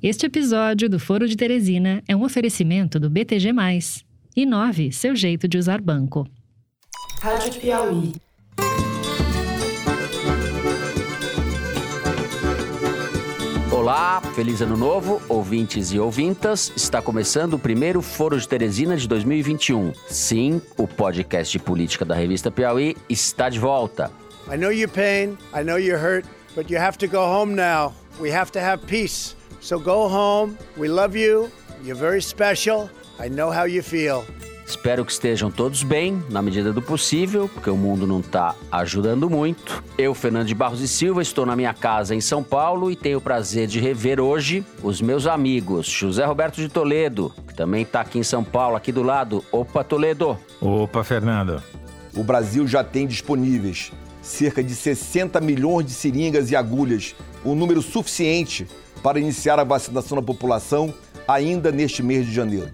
Este episódio do Foro de Teresina é um oferecimento do BTG. Inove seu jeito de usar banco. Rádio Piauí. Olá, feliz ano novo, ouvintes e ouvintas. Está começando o primeiro Foro de Teresina de 2021. Sim, o podcast de política da revista Piauí está de volta. I know your pain, I know you're hurt, but you have to go home now. We have to have peace. So go home. We love you. You're very special. I know how you feel. Espero que estejam todos bem, na medida do possível, porque o mundo não está ajudando muito. Eu, Fernando de Barros e Silva, estou na minha casa em São Paulo e tenho o prazer de rever hoje os meus amigos José Roberto de Toledo, que também está aqui em São Paulo, aqui do lado. Opa, Toledo. Opa, Fernando. O Brasil já tem disponíveis cerca de 60 milhões de seringas e agulhas, um número suficiente para iniciar a vacinação da população ainda neste mês de janeiro.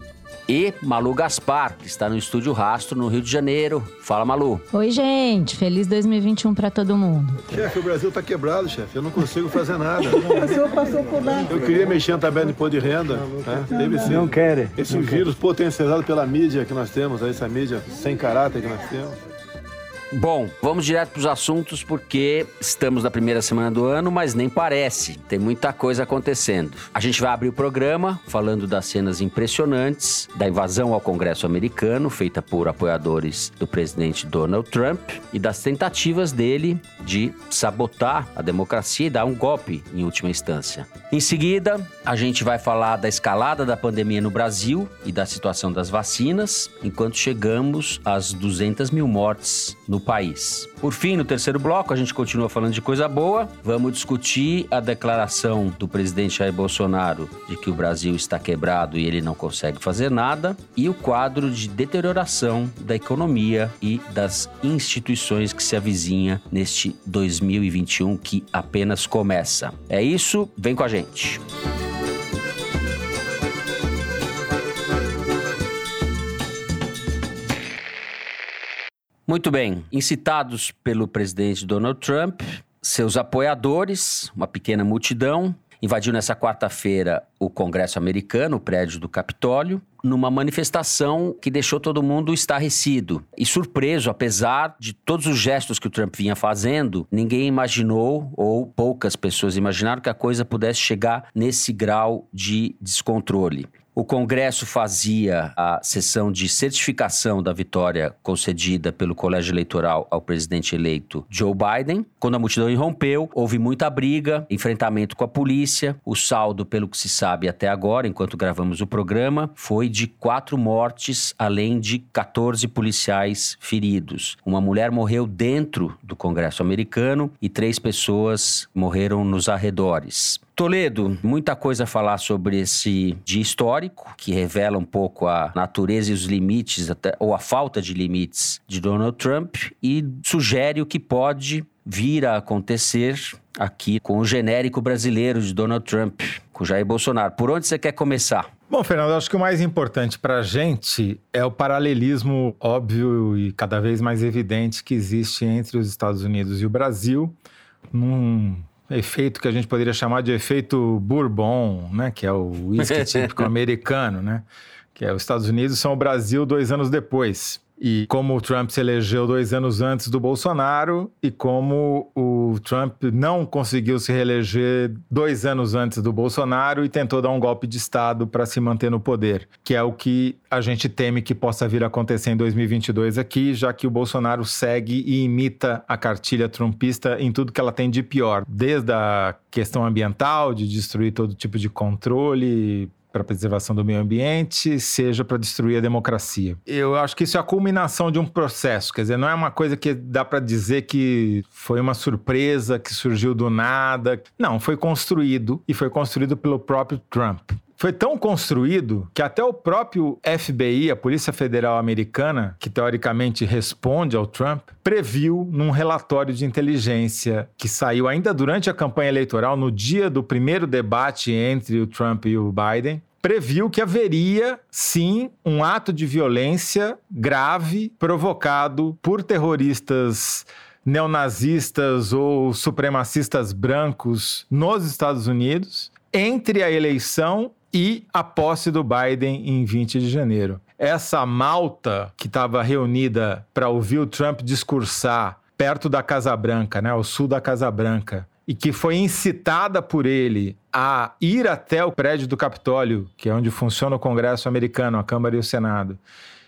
E Malu Gaspar, que está no Estúdio Rastro, no Rio de Janeiro. Fala, Malu. Oi, gente. Feliz 2021 para todo mundo. Chefe, o Brasil está quebrado, chefe. Eu não consigo fazer nada. o senhor passou por lá. Eu queria mexer na tabela de imposto de renda. Né? Teve sim. Não quer. Esse vírus potencializado pela mídia que nós temos, essa mídia sem caráter que nós temos. Bom, vamos direto para os assuntos porque estamos na primeira semana do ano, mas nem parece. Tem muita coisa acontecendo. A gente vai abrir o programa falando das cenas impressionantes da invasão ao Congresso americano, feita por apoiadores do presidente Donald Trump, e das tentativas dele de sabotar a democracia e dar um golpe em última instância. Em seguida, a gente vai falar da escalada da pandemia no Brasil e da situação das vacinas, enquanto chegamos às 200 mil mortes no país. Por fim, no terceiro bloco, a gente continua falando de coisa boa. Vamos discutir a declaração do presidente Jair Bolsonaro de que o Brasil está quebrado e ele não consegue fazer nada, e o quadro de deterioração da economia e das instituições que se avizinha neste 2021 que apenas começa. É isso, vem com a gente. Muito bem. Incitados pelo presidente Donald Trump, seus apoiadores, uma pequena multidão, invadiu nessa quarta-feira o Congresso americano, o prédio do Capitólio, numa manifestação que deixou todo mundo estarrecido e surpreso, apesar de todos os gestos que o Trump vinha fazendo, ninguém imaginou, ou poucas pessoas imaginaram, que a coisa pudesse chegar nesse grau de descontrole. O Congresso fazia a sessão de certificação da vitória concedida pelo Colégio Eleitoral ao presidente eleito Joe Biden. Quando a multidão irrompeu, houve muita briga, enfrentamento com a polícia. O saldo, pelo que se sabe até agora, enquanto gravamos o programa, foi de quatro mortes, além de 14 policiais feridos. Uma mulher morreu dentro do Congresso americano e três pessoas morreram nos arredores. Toledo, muita coisa a falar sobre esse dia histórico, que revela um pouco a natureza e os limites, até, ou a falta de limites de Donald Trump, e sugere o que pode vir a acontecer aqui com o genérico brasileiro de Donald Trump, com Jair Bolsonaro. Por onde você quer começar? Bom, Fernando, acho que o mais importante para a gente é o paralelismo óbvio e cada vez mais evidente que existe entre os Estados Unidos e o Brasil, num efeito que a gente poderia chamar de efeito Bourbon, né? Que é o whisky típico americano, né? Que é os Estados Unidos são o Brasil dois anos depois. E como o Trump se elegeu dois anos antes do Bolsonaro, e como o Trump não conseguiu se reeleger dois anos antes do Bolsonaro e tentou dar um golpe de Estado para se manter no poder, que é o que a gente teme que possa vir a acontecer em 2022 aqui, já que o Bolsonaro segue e imita a cartilha trumpista em tudo que ela tem de pior, desde a questão ambiental, de destruir todo tipo de controle para a preservação do meio ambiente, seja para destruir a democracia. Eu acho que isso é a culminação de um processo, quer dizer, não é uma coisa que dá para dizer que foi uma surpresa, que surgiu do nada. Não, foi construído e foi construído pelo próprio Trump foi tão construído que até o próprio FBI, a Polícia Federal Americana, que teoricamente responde ao Trump, previu num relatório de inteligência que saiu ainda durante a campanha eleitoral, no dia do primeiro debate entre o Trump e o Biden, previu que haveria sim um ato de violência grave provocado por terroristas neonazistas ou supremacistas brancos nos Estados Unidos entre a eleição e a posse do Biden em 20 de janeiro. Essa malta que estava reunida para ouvir o Trump discursar perto da Casa Branca, né, ao sul da Casa Branca, e que foi incitada por ele a ir até o prédio do Capitólio, que é onde funciona o Congresso americano, a Câmara e o Senado,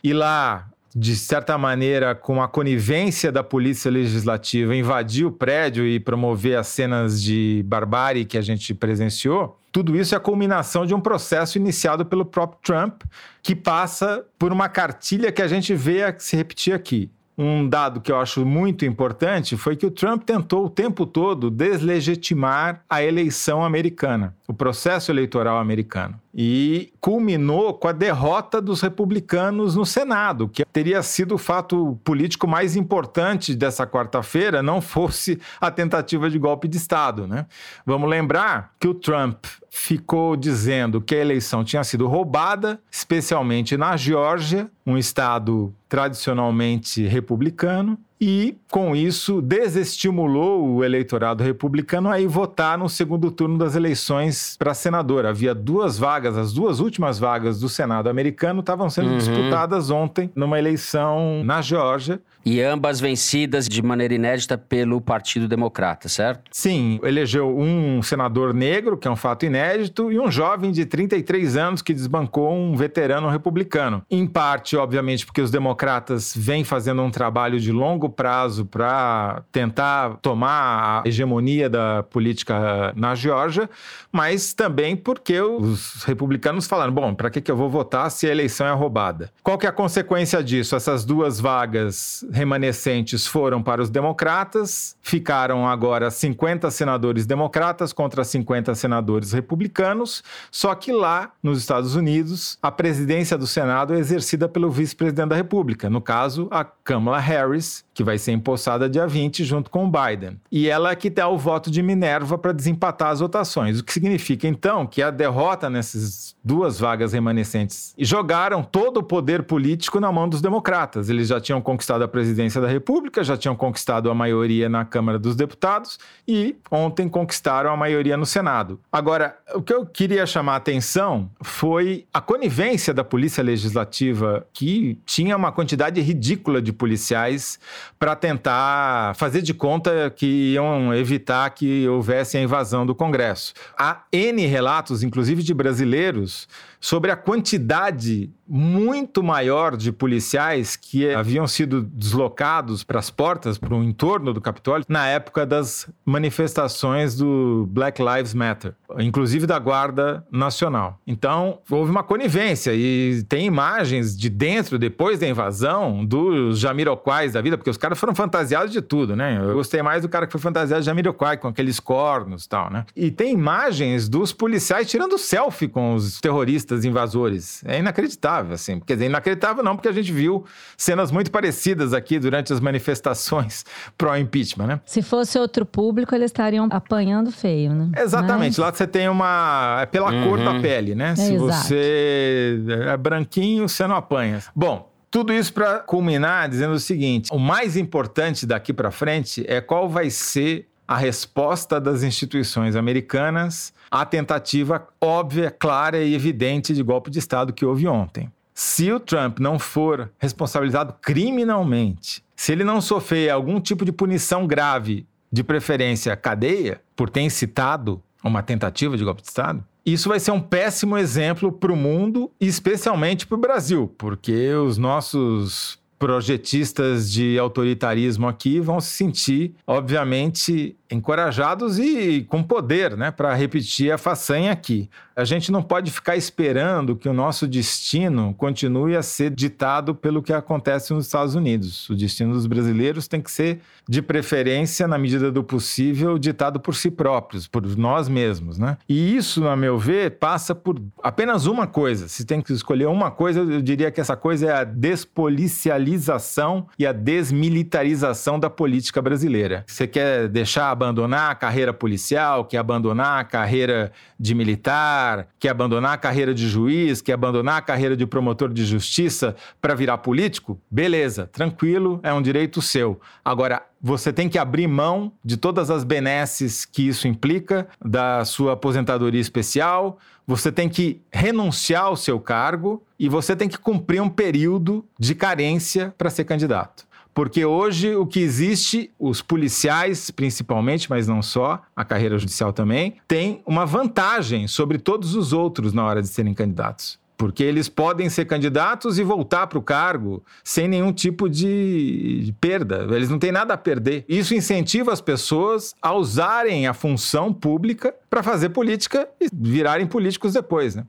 e lá de certa maneira, com a conivência da polícia legislativa, invadir o prédio e promover as cenas de barbárie que a gente presenciou, tudo isso é a culminação de um processo iniciado pelo próprio Trump, que passa por uma cartilha que a gente vê se repetir aqui. Um dado que eu acho muito importante foi que o Trump tentou o tempo todo deslegitimar a eleição americana, o processo eleitoral americano e culminou com a derrota dos republicanos no Senado, que teria sido o fato político mais importante dessa quarta-feira, não fosse a tentativa de golpe de Estado. Né? Vamos lembrar que o Trump ficou dizendo que a eleição tinha sido roubada, especialmente na Geórgia, um estado tradicionalmente republicano, e, com isso, desestimulou o eleitorado republicano a ir votar no segundo turno das eleições para senador. Havia duas vagas, as duas últimas vagas do Senado americano estavam sendo uhum. disputadas ontem numa eleição na Geórgia. E ambas vencidas de maneira inédita pelo Partido Democrata, certo? Sim, elegeu um senador negro, que é um fato inédito, e um jovem de 33 anos que desbancou um veterano republicano. Em parte, obviamente, porque os democratas vêm fazendo um trabalho de longo prazo para tentar tomar a hegemonia da política na Geórgia, mas também porque os republicanos falaram: bom, para que, que eu vou votar se a eleição é roubada? Qual que é a consequência disso? Essas duas vagas remanescentes foram para os democratas, ficaram agora 50 senadores democratas contra 50 senadores republicanos, só que lá, nos Estados Unidos, a presidência do Senado é exercida pelo vice-presidente da República, no caso, a Kamala Harris, que vai ser empossada dia 20 junto com o Biden. E ela é que dá o voto de Minerva para desempatar as votações, o que significa então que a derrota nessas duas vagas remanescentes jogaram todo o poder político na mão dos democratas. Eles já tinham conquistado a presidência da República, já tinham conquistado a maioria na Câmara dos Deputados e ontem conquistaram a maioria no Senado. Agora, o que eu queria chamar a atenção foi a conivência da Polícia Legislativa, que tinha uma quantidade ridícula de policiais para tentar fazer de conta que iam evitar que houvesse a invasão do Congresso. Há N relatos, inclusive de brasileiros, sobre a quantidade muito maior de policiais que haviam sido deslocados para as portas, para o entorno do Capitólio, na época das manifestações do Black Lives Matter, inclusive da Guarda Nacional. Então, houve uma conivência e tem imagens de dentro, depois da invasão, dos Jamiroquais da vida, porque os caras foram fantasiados de tudo, né? Eu gostei mais do cara que foi fantasiado de Jamiroquai, com aqueles cornos e tal, né? E tem imagens dos policiais tirando selfie com os terroristas invasores. É inacreditável, assim. Quer dizer, inacreditável não, porque a gente viu cenas muito parecidas aqui durante as manifestações pró-impeachment, né? Se fosse outro público, eles estariam apanhando feio, né? Exatamente. Mas... Lá você tem uma... É pela uhum. cor da pele, né? É, Se exato. você é branquinho, você não apanha. Bom, tudo isso para culminar dizendo o seguinte: o mais importante daqui para frente é qual vai ser a resposta das instituições americanas à tentativa óbvia, clara e evidente de golpe de Estado que houve ontem. Se o Trump não for responsabilizado criminalmente, se ele não sofrer algum tipo de punição grave, de preferência cadeia, por ter incitado uma tentativa de golpe de Estado, isso vai ser um péssimo exemplo para o mundo e especialmente para o Brasil, porque os nossos projetistas de autoritarismo aqui vão se sentir, obviamente, encorajados e com poder, né, para repetir a façanha aqui. A gente não pode ficar esperando que o nosso destino continue a ser ditado pelo que acontece nos Estados Unidos. O destino dos brasileiros tem que ser, de preferência, na medida do possível, ditado por si próprios, por nós mesmos, né? E isso, a meu ver, passa por apenas uma coisa. Se tem que escolher uma coisa, eu diria que essa coisa é a despolicialização e a desmilitarização da política brasileira. Você quer deixar abandonar a carreira policial, quer abandonar a carreira de militar, quer abandonar a carreira de juiz, quer abandonar a carreira de promotor de justiça para virar político, beleza, tranquilo, é um direito seu. Agora, você tem que abrir mão de todas as benesses que isso implica, da sua aposentadoria especial, você tem que renunciar ao seu cargo e você tem que cumprir um período de carência para ser candidato. Porque hoje o que existe, os policiais principalmente, mas não só, a carreira judicial também, tem uma vantagem sobre todos os outros na hora de serem candidatos. Porque eles podem ser candidatos e voltar para o cargo sem nenhum tipo de perda. Eles não têm nada a perder. Isso incentiva as pessoas a usarem a função pública para fazer política e virarem políticos depois, né?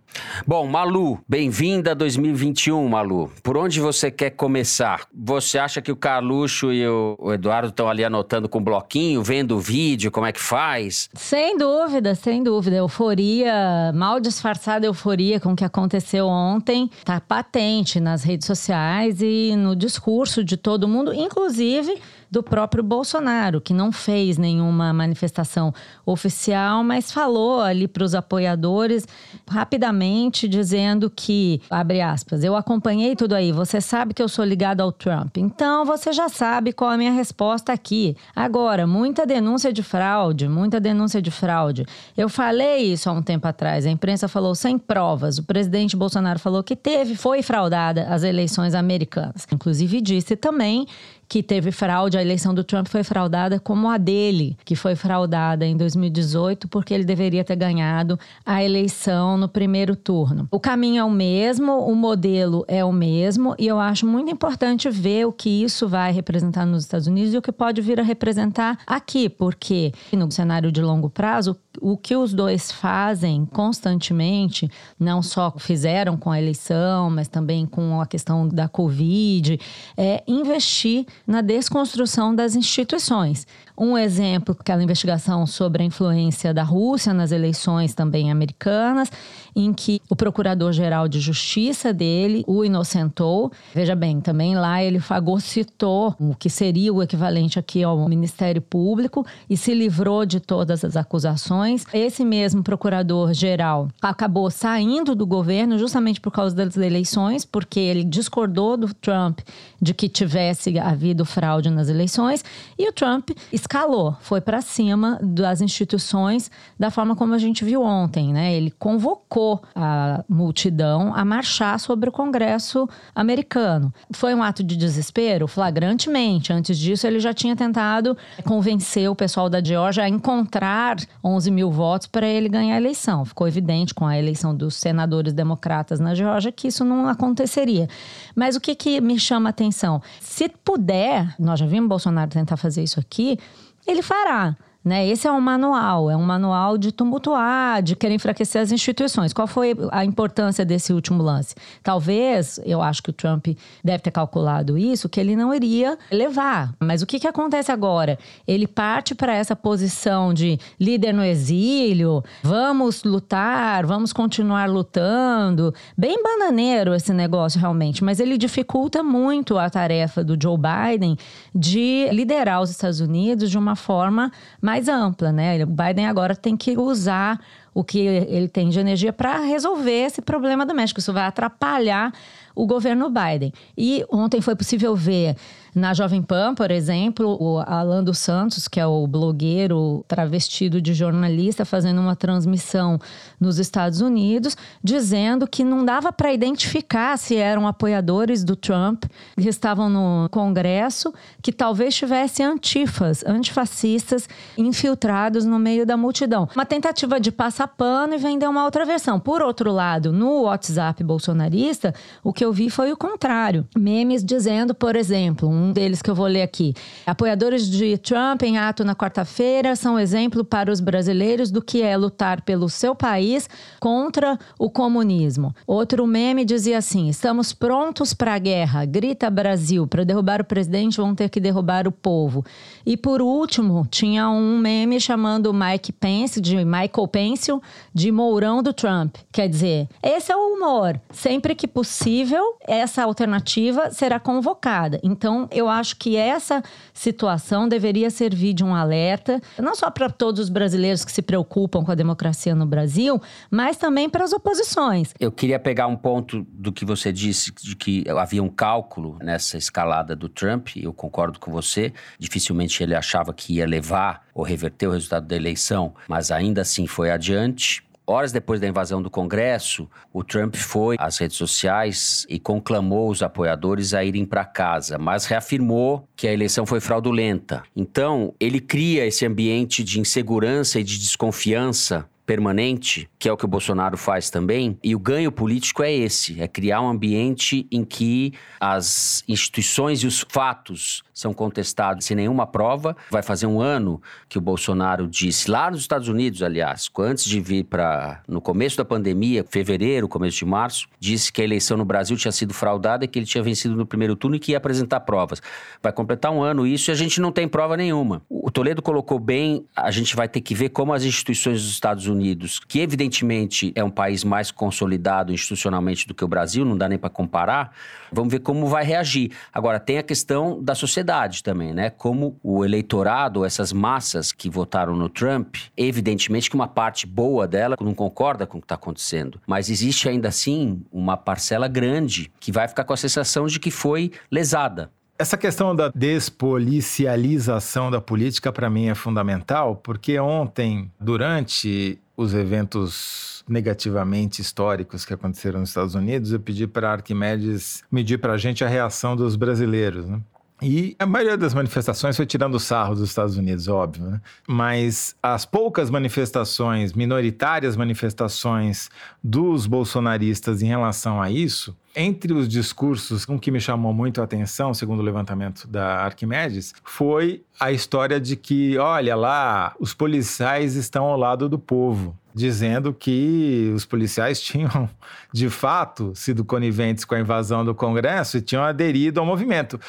Bom, Malu, bem-vinda a 2021, Malu. Por onde você quer começar? Você acha que o Carluxo e o Eduardo estão ali anotando com um bloquinho, vendo o vídeo, como é que faz? Sem dúvida, sem dúvida. Euforia, mal disfarçada euforia com o que aconteceu ontem, tá patente nas redes sociais e no discurso de todo mundo, inclusive do próprio Bolsonaro, que não fez nenhuma manifestação oficial, mas falou ali para os apoiadores rapidamente dizendo que, abre aspas, eu acompanhei tudo aí, você sabe que eu sou ligado ao Trump, então você já sabe qual é a minha resposta aqui. Agora, muita denúncia de fraude, muita denúncia de fraude. Eu falei isso há um tempo atrás, a imprensa falou sem provas, o presidente Bolsonaro falou que teve, foi fraudada as eleições americanas. Inclusive disse também que teve fraude, a eleição do Trump foi fraudada como a dele, que foi fraudada em 2018, porque ele deveria ter ganhado a eleição no primeiro turno. O caminho é o mesmo, o modelo é o mesmo, e eu acho muito importante ver o que isso vai representar nos Estados Unidos e o que pode vir a representar aqui, porque no cenário de longo prazo, o que os dois fazem constantemente, não só fizeram com a eleição, mas também com a questão da Covid, é investir na desconstrução das instituições. Um exemplo, aquela investigação sobre a influência da Rússia nas eleições também americanas, em que o procurador-geral de justiça dele o inocentou. Veja bem, também lá ele fagocitou o que seria o equivalente aqui ao Ministério Público e se livrou de todas as acusações. Esse mesmo procurador-geral acabou saindo do governo justamente por causa das eleições, porque ele discordou do Trump de que tivesse havido fraude nas eleições e o Trump escalou, foi para cima das instituições da forma como a gente viu ontem, né? Ele convocou a multidão a marchar sobre o Congresso americano. Foi um ato de desespero, flagrantemente. Antes disso, ele já tinha tentado convencer o pessoal da Geórgia a encontrar 11 mil votos para ele ganhar a eleição. Ficou evidente com a eleição dos senadores democratas na Geórgia que isso não aconteceria. Mas o que, que me chama a atenção? Se puder, nós já vimos Bolsonaro tentar fazer isso aqui, ele fará. Né? Esse é um manual, é um manual de tumultuar, de querer enfraquecer as instituições. Qual foi a importância desse último lance? Talvez, eu acho que o Trump deve ter calculado isso, que ele não iria levar. Mas o que, que acontece agora? Ele parte para essa posição de líder no exílio, vamos lutar, vamos continuar lutando. Bem bananeiro esse negócio, realmente, mas ele dificulta muito a tarefa do Joe Biden de liderar os Estados Unidos de uma forma mais mais ampla, né? O Biden agora tem que usar o que ele tem de energia para resolver esse problema do México. Isso vai atrapalhar o governo Biden. E ontem foi possível ver na Jovem Pan, por exemplo, o Alan dos Santos, que é o blogueiro travestido de jornalista, fazendo uma transmissão nos Estados Unidos, dizendo que não dava para identificar se eram apoiadores do Trump que estavam no Congresso, que talvez tivesse antifas, antifascistas infiltrados no meio da multidão. Uma tentativa de passar pano e vender uma outra versão. Por outro lado, no WhatsApp bolsonarista, o que eu vi foi o contrário. Memes dizendo, por exemplo, um deles que eu vou ler aqui. Apoiadores de Trump em ato na quarta-feira são exemplo para os brasileiros do que é lutar pelo seu país contra o comunismo. Outro meme dizia assim: estamos prontos para a guerra. Grita Brasil. Para derrubar o presidente, vão ter que derrubar o povo. E por último, tinha um meme chamando Mike Pence, de Michael Pence, de Mourão do Trump. Quer dizer, esse é o humor. Sempre que possível, essa alternativa será convocada. Então, eu acho que essa situação deveria servir de um alerta, não só para todos os brasileiros que se preocupam com a democracia no Brasil, mas também para as oposições. Eu queria pegar um ponto do que você disse, de que havia um cálculo nessa escalada do Trump, eu concordo com você. Dificilmente ele achava que ia levar ou reverter o resultado da eleição, mas ainda assim foi adiante. Horas depois da invasão do Congresso, o Trump foi às redes sociais e conclamou os apoiadores a irem para casa, mas reafirmou que a eleição foi fraudulenta. Então, ele cria esse ambiente de insegurança e de desconfiança permanente, que é o que o Bolsonaro faz também, e o ganho político é esse: é criar um ambiente em que as instituições e os fatos são contestados sem nenhuma prova. Vai fazer um ano que o Bolsonaro disse, lá nos Estados Unidos, aliás, antes de vir para. no começo da pandemia, fevereiro, começo de março, disse que a eleição no Brasil tinha sido fraudada e que ele tinha vencido no primeiro turno e que ia apresentar provas. Vai completar um ano isso e a gente não tem prova nenhuma. O Toledo colocou bem, a gente vai ter que ver como as instituições dos Estados Unidos Unidos, que evidentemente é um país mais consolidado institucionalmente do que o Brasil, não dá nem para comparar, vamos ver como vai reagir. Agora, tem a questão da sociedade também, né? Como o eleitorado, essas massas que votaram no Trump, evidentemente que uma parte boa dela não concorda com o que está acontecendo, mas existe ainda assim uma parcela grande que vai ficar com a sensação de que foi lesada. Essa questão da despolicialização da política, para mim, é fundamental, porque ontem, durante os eventos negativamente históricos que aconteceram nos Estados Unidos, eu pedi para Arquimedes medir para a gente a reação dos brasileiros. Né? E a maioria das manifestações foi tirando sarro dos Estados Unidos, óbvio, né? Mas as poucas manifestações, minoritárias manifestações dos bolsonaristas em relação a isso, entre os discursos, um que me chamou muito a atenção, segundo o levantamento da Arquimedes, foi a história de que, olha lá, os policiais estão ao lado do povo dizendo que os policiais tinham, de fato, sido coniventes com a invasão do Congresso e tinham aderido ao movimento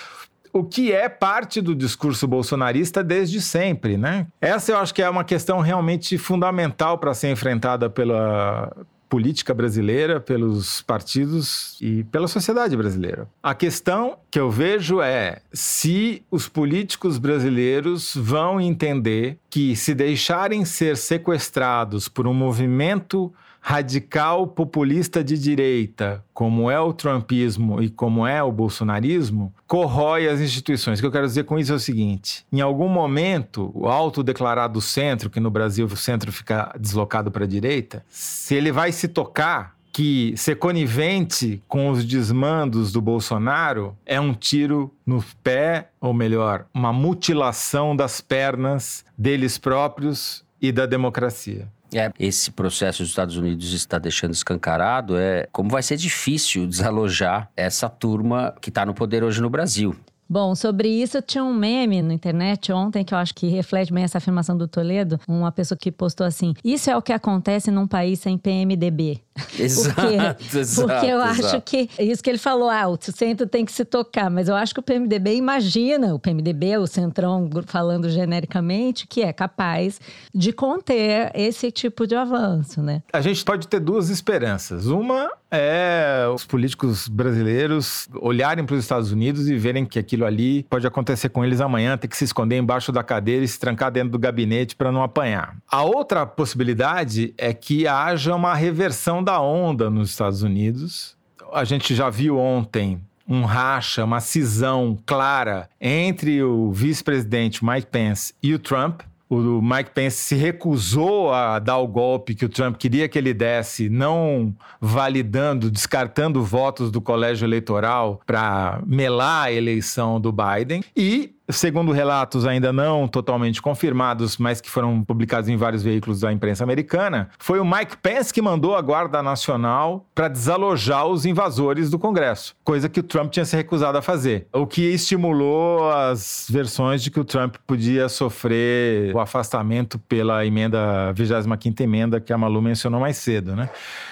o que é parte do discurso bolsonarista desde sempre, né? Essa eu acho que é uma questão realmente fundamental para ser enfrentada pela política brasileira, pelos partidos e pela sociedade brasileira. A questão que eu vejo é se os políticos brasileiros vão entender que se deixarem ser sequestrados por um movimento radical populista de direita, como é o trumpismo e como é o bolsonarismo, corrói as instituições. O que eu quero dizer com isso é o seguinte: em algum momento, o autodeclarado centro, que no Brasil o centro fica deslocado para a direita, se ele vai se tocar que ser conivente com os desmandos do Bolsonaro é um tiro no pé, ou melhor, uma mutilação das pernas deles próprios e da democracia. É, esse processo dos Estados Unidos está deixando escancarado é como vai ser difícil desalojar essa turma que está no poder hoje no Brasil. Bom, sobre isso tinha um meme na internet ontem que eu acho que reflete bem essa afirmação do Toledo. Uma pessoa que postou assim: Isso é o que acontece num país sem PMDB. Exato, porque, exato. Porque eu exato. acho que é isso que ele falou, ah, o centro tem que se tocar, mas eu acho que o PMDB imagina, o PMDB, o Centrão falando genericamente, que é capaz de conter esse tipo de avanço, né? A gente pode ter duas esperanças. Uma é os políticos brasileiros olharem para os Estados Unidos e verem que aquilo ali pode acontecer com eles amanhã, ter que se esconder embaixo da cadeira e se trancar dentro do gabinete para não apanhar. A outra possibilidade é que haja uma reversão da onda nos Estados Unidos. A gente já viu ontem um racha, uma cisão clara entre o vice-presidente Mike Pence e o Trump. O Mike Pence se recusou a dar o golpe que o Trump queria que ele desse, não validando, descartando votos do colégio eleitoral para melar a eleição do Biden. E segundo relatos ainda não totalmente confirmados, mas que foram publicados em vários veículos da imprensa americana, foi o Mike Pence que mandou a Guarda Nacional para desalojar os invasores do Congresso, coisa que o Trump tinha se recusado a fazer, o que estimulou as versões de que o Trump podia sofrer o afastamento pela emenda 25ª emenda que a Malu mencionou mais cedo, né?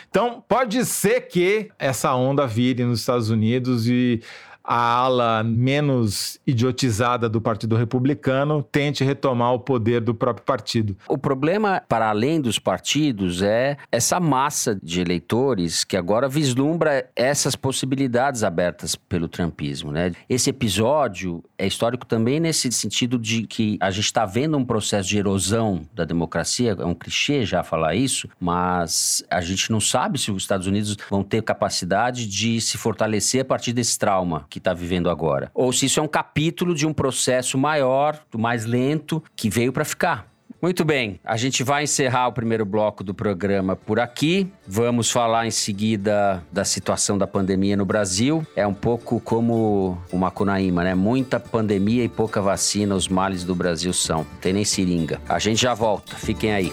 Então, pode ser que essa onda vire nos Estados Unidos e a ala menos idiotizada do Partido Republicano tente retomar o poder do próprio partido. O problema, para além dos partidos, é essa massa de eleitores que agora vislumbra essas possibilidades abertas pelo trumpismo. Né? Esse episódio é histórico também nesse sentido de que a gente está vendo um processo de erosão da democracia, é um clichê já falar isso, mas a gente não sabe se os Estados Unidos vão ter capacidade de se fortalecer a partir desse trauma que está vivendo agora. Ou se isso é um capítulo de um processo maior, mais lento, que veio para ficar. Muito bem, a gente vai encerrar o primeiro bloco do programa por aqui. Vamos falar em seguida da situação da pandemia no Brasil. É um pouco como o Macunaíma, né? Muita pandemia e pouca vacina, os males do Brasil são. Tem nem seringa. A gente já volta, fiquem aí.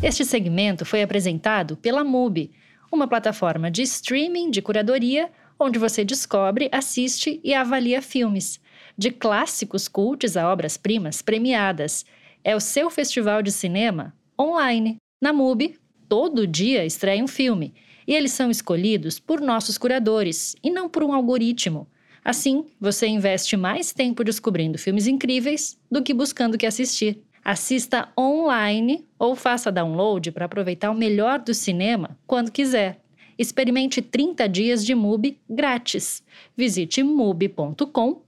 Este segmento foi apresentado pela MUBI, uma plataforma de streaming de curadoria onde você descobre, assiste e avalia filmes, de clássicos cultos a obras-primas premiadas. É o seu festival de cinema online. Na MUBI, todo dia estreia um filme e eles são escolhidos por nossos curadores e não por um algoritmo. Assim, você investe mais tempo descobrindo filmes incríveis do que buscando o que assistir. Assista online ou faça download para aproveitar o melhor do cinema quando quiser. Experimente 30 dias de MUBI grátis. Visite mubi.com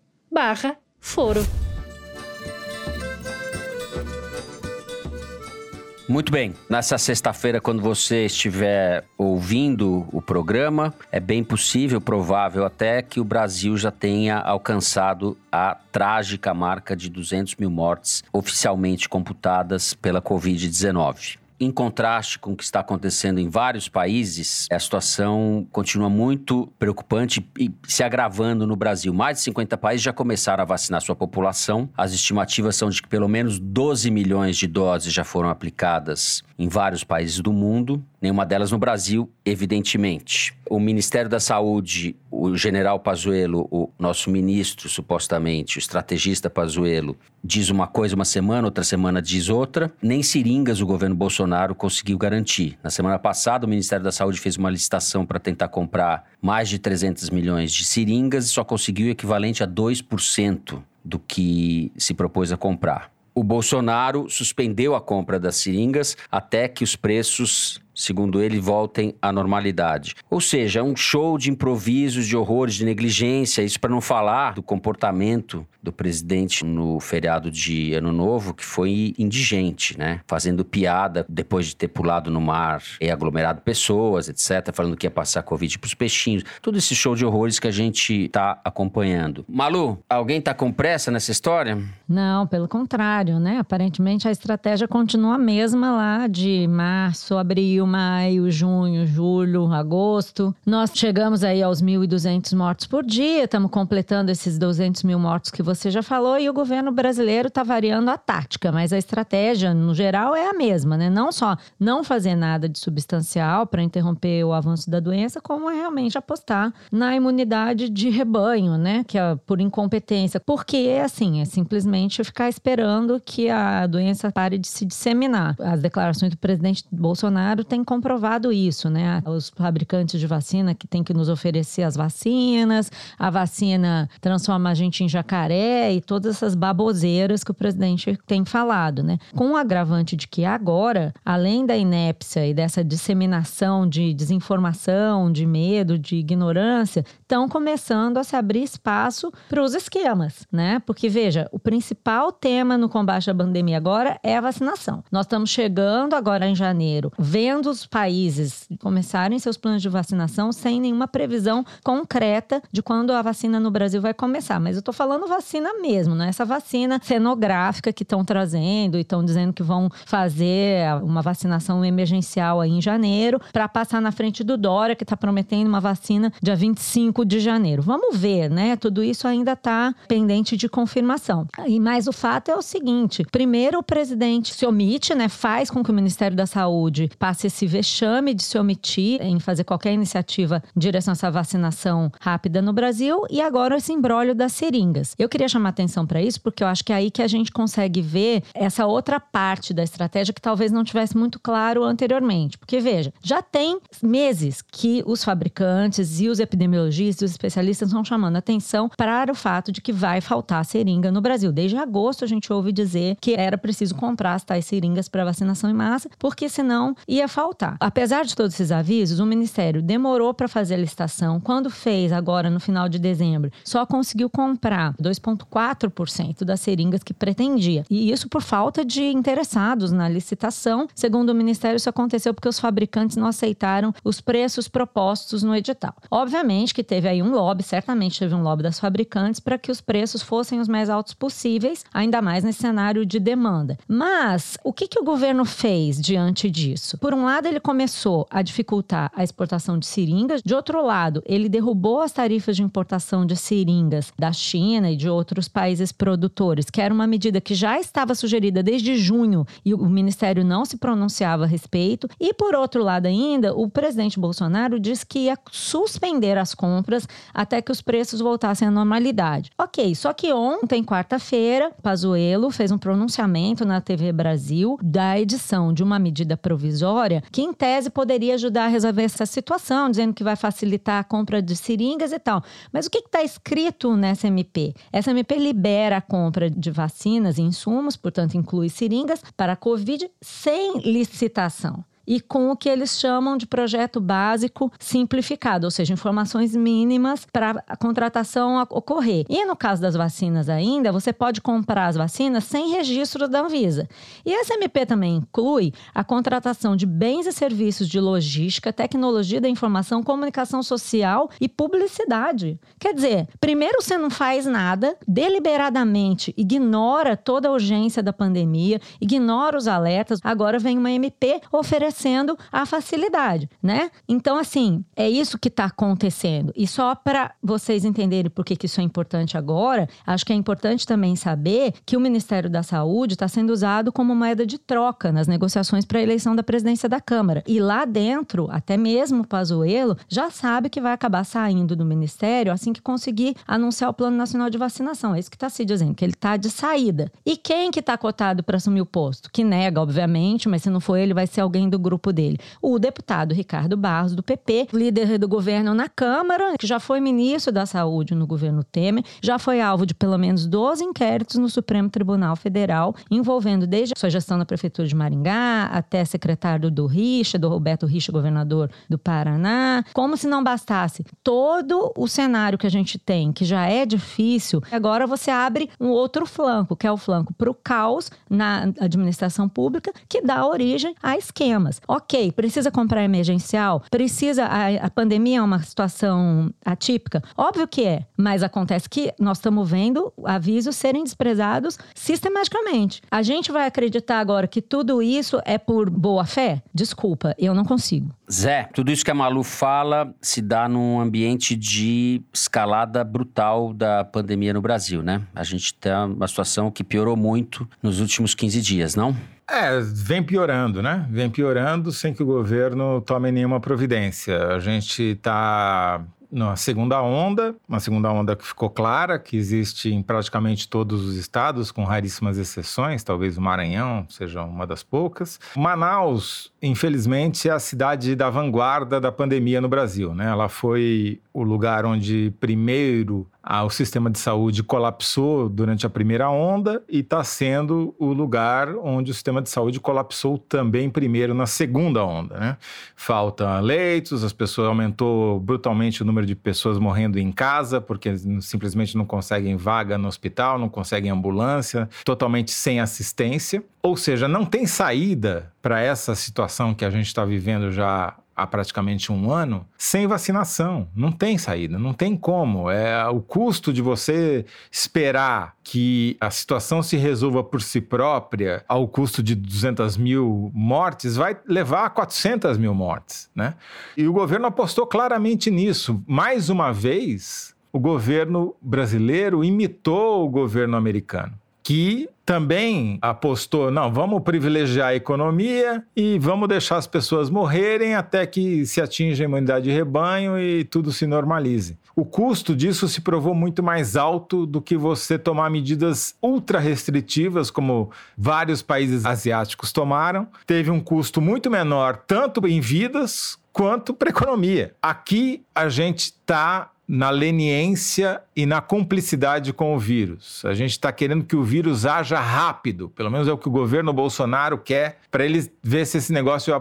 Muito bem. Nessa sexta-feira, quando você estiver ouvindo o programa, é bem possível, provável até, que o Brasil já tenha alcançado a trágica marca de 200 mil mortes oficialmente computadas pela Covid-19 em contraste com o que está acontecendo em vários países, a situação continua muito preocupante e se agravando no Brasil. Mais de 50 países já começaram a vacinar sua população. As estimativas são de que pelo menos 12 milhões de doses já foram aplicadas em vários países do mundo, nenhuma delas no Brasil, evidentemente. O Ministério da Saúde, o general Pazuello, o nosso ministro, supostamente, o estrategista Pazuello, diz uma coisa uma semana, outra semana diz outra. Nem seringas o governo Bolsonaro conseguiu garantir. Na semana passada, o Ministério da Saúde fez uma licitação para tentar comprar mais de 300 milhões de seringas e só conseguiu o equivalente a 2% do que se propôs a comprar o Bolsonaro suspendeu a compra das seringas até que os preços segundo ele, voltem à normalidade. Ou seja, um show de improvisos, de horrores, de negligência, isso para não falar do comportamento do presidente no feriado de Ano Novo, que foi indigente, né? Fazendo piada depois de ter pulado no mar e aglomerado pessoas, etc., falando que ia passar Covid para os peixinhos. Todo esse show de horrores que a gente está acompanhando. Malu, alguém está com pressa nessa história? Não, pelo contrário, né? Aparentemente a estratégia continua a mesma lá de março, abril, maio, junho, julho, agosto. Nós chegamos aí aos 1.200 mortos por dia, estamos completando esses 200 mil mortos que você já falou, e o governo brasileiro está variando a tática, mas a estratégia, no geral, é a mesma, né? Não só não fazer nada de substancial para interromper o avanço da doença, como é realmente apostar na imunidade de rebanho, né? Que é por incompetência. Porque, assim, é simplesmente ficar esperando que a doença pare de se disseminar. As declarações do presidente Bolsonaro têm comprovado isso, né? Os fabricantes de vacina que têm que nos oferecer as vacinas, a vacina transforma a gente em jacaré e todas essas baboseiras que o presidente tem falado, né? Com o agravante de que agora, além da inépcia e dessa disseminação de desinformação, de medo, de ignorância, estão começando a se abrir espaço para os esquemas, né? Porque veja, o principal tema no combate à pandemia agora é a vacinação. Nós estamos chegando agora em janeiro, vendo os países começarem seus planos de vacinação sem nenhuma previsão concreta de quando a vacina no Brasil vai começar. Mas eu estou falando vacina mesmo, não é essa vacina cenográfica que estão trazendo e estão dizendo que vão fazer uma vacinação emergencial aí em janeiro para passar na frente do Dória, que está prometendo uma vacina dia 25 de janeiro. Vamos ver, né? Tudo isso ainda está pendente de confirmação. E mais o fato é o seguinte: primeiro, o presidente se omite, né? Faz com que o Ministério da Saúde passe esse vexame de se omitir em fazer qualquer iniciativa em direção a essa vacinação rápida no Brasil e agora esse embrólio das seringas. Eu queria chamar atenção para isso porque eu acho que é aí que a gente consegue ver essa outra parte da estratégia que talvez não tivesse muito claro anteriormente. Porque veja, já tem meses que os fabricantes e os epidemiologistas, os especialistas estão chamando atenção para o fato de que vai faltar seringa no Brasil. Desde agosto a gente ouve dizer que era preciso comprar as tais seringas para vacinação em massa, porque senão ia faltar. Apesar de todos esses avisos, o Ministério demorou para fazer a licitação. Quando fez, agora no final de dezembro, só conseguiu comprar 2,4% das seringas que pretendia. E isso por falta de interessados na licitação. Segundo o Ministério, isso aconteceu porque os fabricantes não aceitaram os preços propostos no edital. Obviamente que teve aí um lobby, certamente teve um lobby das fabricantes para que os preços fossem os mais altos possíveis, ainda mais nesse cenário de demanda. Mas o que, que o governo fez diante disso? Por um lado, ele começou a dificultar a exportação de seringas, de outro lado, ele derrubou as tarifas de importação de seringas da China e de outros países produtores, que era uma medida que já estava sugerida desde junho e o ministério não se pronunciava a respeito. E por outro lado, ainda, o presidente Bolsonaro disse que ia suspender as compras até que os preços voltassem à normalidade. Ok, só que ontem, quarta-feira, Pazuello fez um pronunciamento na TV Brasil da edição de uma medida provisória que, em tese, poderia ajudar a resolver essa situação, dizendo que vai facilitar a compra de seringas e tal. Mas o que está escrito nessa MP? Essa MP libera a compra de vacinas e insumos, portanto, inclui seringas, para a Covid sem licitação e com o que eles chamam de projeto básico simplificado, ou seja, informações mínimas para a contratação ocorrer. E no caso das vacinas ainda, você pode comprar as vacinas sem registro da Anvisa. E essa MP também inclui a contratação de bens e serviços de logística, tecnologia da informação, comunicação social e publicidade. Quer dizer, primeiro você não faz nada, deliberadamente ignora toda a urgência da pandemia, ignora os alertas, agora vem uma MP oferecendo oferecendo a facilidade, né? Então, assim, é isso que está acontecendo. E só para vocês entenderem por que, isso é importante agora, acho que é importante também saber que o Ministério da Saúde está sendo usado como moeda de troca nas negociações para a eleição da presidência da Câmara. E lá dentro, até mesmo o Pazuello já sabe que vai acabar saindo do Ministério assim que conseguir anunciar o Plano Nacional de Vacinação. É isso que está se dizendo, que ele está de saída. E quem que está cotado para assumir o posto? Que nega, obviamente, mas se não for ele, vai ser alguém do dele. O deputado Ricardo Barros, do PP, líder do governo na Câmara, que já foi ministro da Saúde no governo Temer, já foi alvo de pelo menos 12 inquéritos no Supremo Tribunal Federal, envolvendo desde sua gestão na Prefeitura de Maringá até secretário do Richa, do Roberto Richa, governador do Paraná. Como se não bastasse todo o cenário que a gente tem, que já é difícil, agora você abre um outro flanco, que é o flanco para o caos na administração pública, que dá origem a esquemas. Ok, precisa comprar emergencial? Precisa. A, a pandemia é uma situação atípica? Óbvio que é, mas acontece que nós estamos vendo avisos serem desprezados sistematicamente. A gente vai acreditar agora que tudo isso é por boa fé? Desculpa, eu não consigo. Zé, tudo isso que a Malu fala se dá num ambiente de escalada brutal da pandemia no Brasil, né? A gente tem uma situação que piorou muito nos últimos 15 dias, não? É, vem piorando, né? Vem piorando sem que o governo tome nenhuma providência. A gente está na segunda onda, uma segunda onda que ficou clara, que existe em praticamente todos os estados, com raríssimas exceções, talvez o Maranhão seja uma das poucas. Manaus, infelizmente, é a cidade da vanguarda da pandemia no Brasil, né? Ela foi o lugar onde primeiro ah, o sistema de saúde colapsou durante a primeira onda e está sendo o lugar onde o sistema de saúde colapsou também primeiro na segunda onda. Né? Falta leitos, as pessoas aumentou brutalmente o número de pessoas morrendo em casa porque simplesmente não conseguem vaga no hospital, não conseguem ambulância, totalmente sem assistência. Ou seja, não tem saída para essa situação que a gente está vivendo já há praticamente um ano sem vacinação. Não tem saída, não tem como. É o custo de você esperar que a situação se resolva por si própria ao custo de 200 mil mortes vai levar a 400 mil mortes, né? E o governo apostou claramente nisso. Mais uma vez, o governo brasileiro imitou o governo americano, que também apostou, não, vamos privilegiar a economia e vamos deixar as pessoas morrerem até que se atinja a imunidade de rebanho e tudo se normalize. O custo disso se provou muito mais alto do que você tomar medidas ultra restritivas, como vários países asiáticos tomaram. Teve um custo muito menor, tanto em vidas quanto para a economia. Aqui a gente está na leniência e na cumplicidade com o vírus. A gente está querendo que o vírus haja rápido, pelo menos é o que o governo Bolsonaro quer, para eles ver se esse negócio.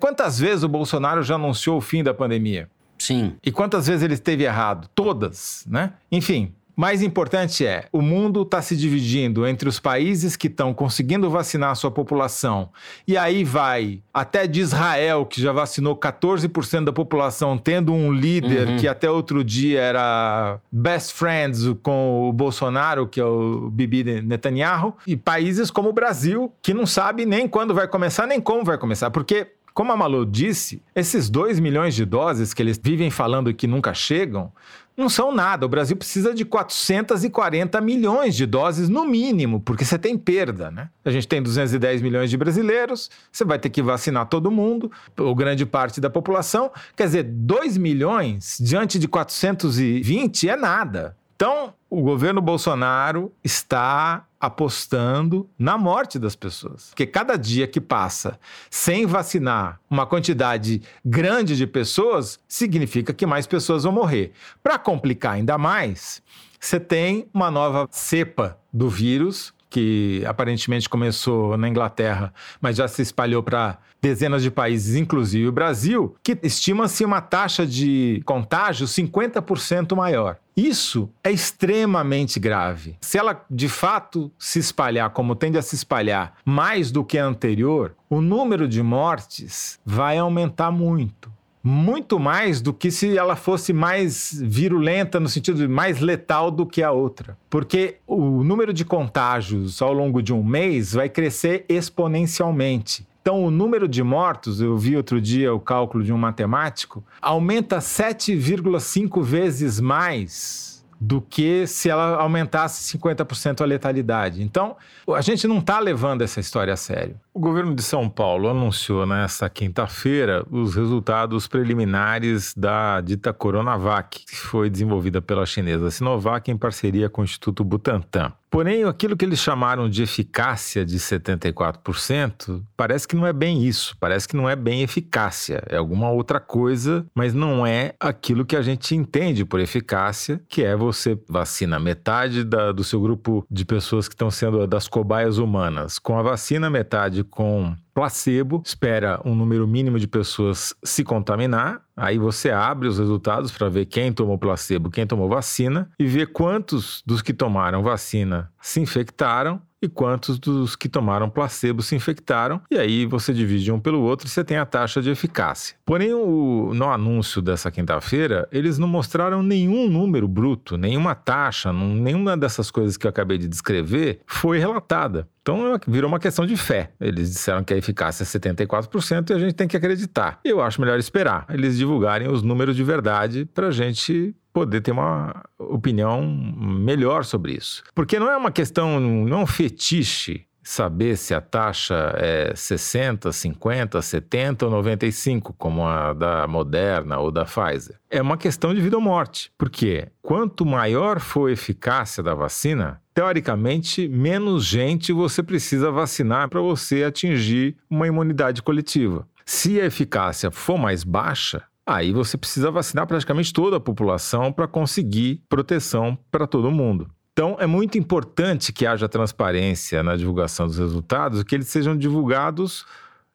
Quantas vezes o Bolsonaro já anunciou o fim da pandemia? Sim. E quantas vezes ele esteve errado? Todas, né? Enfim, mais importante é, o mundo está se dividindo entre os países que estão conseguindo vacinar a sua população, e aí vai até de Israel, que já vacinou 14% da população, tendo um líder uhum. que até outro dia era best friends com o Bolsonaro, que é o Bibi Netanyahu, e países como o Brasil, que não sabe nem quando vai começar, nem como vai começar, porque como a Malu disse, esses 2 milhões de doses que eles vivem falando que nunca chegam, não são nada. O Brasil precisa de 440 milhões de doses no mínimo, porque você tem perda, né? A gente tem 210 milhões de brasileiros, você vai ter que vacinar todo mundo, ou grande parte da população. Quer dizer, 2 milhões diante de 420 é nada. Então, o governo Bolsonaro está apostando na morte das pessoas. Porque cada dia que passa sem vacinar uma quantidade grande de pessoas, significa que mais pessoas vão morrer. Para complicar ainda mais, você tem uma nova cepa do vírus que aparentemente começou na Inglaterra, mas já se espalhou para dezenas de países, inclusive o Brasil, que estima-se uma taxa de contágio 50% maior. Isso é extremamente grave. Se ela de fato se espalhar como tende a se espalhar mais do que a anterior, o número de mortes vai aumentar muito muito mais do que se ela fosse mais virulenta, no sentido de mais letal do que a outra. Porque o número de contágios ao longo de um mês vai crescer exponencialmente. Então, o número de mortos, eu vi outro dia o cálculo de um matemático, aumenta 7,5 vezes mais do que se ela aumentasse 50% a letalidade. Então, a gente não está levando essa história a sério. O governo de São Paulo anunciou nesta quinta-feira os resultados preliminares da dita Coronavac, que foi desenvolvida pela chinesa Sinovac em parceria com o Instituto Butantan. Porém, aquilo que eles chamaram de eficácia de 74%, parece que não é bem isso, parece que não é bem eficácia, é alguma outra coisa, mas não é aquilo que a gente entende por eficácia, que é você vacina metade da, do seu grupo de pessoas que estão sendo das cobaias humanas com a vacina, metade com placebo, espera um número mínimo de pessoas se contaminar, aí você abre os resultados para ver quem tomou placebo, quem tomou vacina e ver quantos dos que tomaram vacina se infectaram e quantos dos que tomaram placebo se infectaram, e aí você divide um pelo outro e você tem a taxa de eficácia. Porém, o, no anúncio dessa quinta-feira, eles não mostraram nenhum número bruto, nenhuma taxa, nenhuma dessas coisas que eu acabei de descrever foi relatada. Então virou uma questão de fé. Eles disseram que a eficácia é 74% e a gente tem que acreditar. Eu acho melhor esperar eles divulgarem os números de verdade para a gente poder ter uma opinião melhor sobre isso. Porque não é uma questão, não é um fetiche saber se a taxa é 60, 50, 70 ou 95, como a da Moderna ou da Pfizer. É uma questão de vida ou morte. Porque quanto maior for a eficácia da vacina, teoricamente, menos gente você precisa vacinar para você atingir uma imunidade coletiva. Se a eficácia for mais baixa, Aí você precisa vacinar praticamente toda a população para conseguir proteção para todo mundo. Então, é muito importante que haja transparência na divulgação dos resultados, que eles sejam divulgados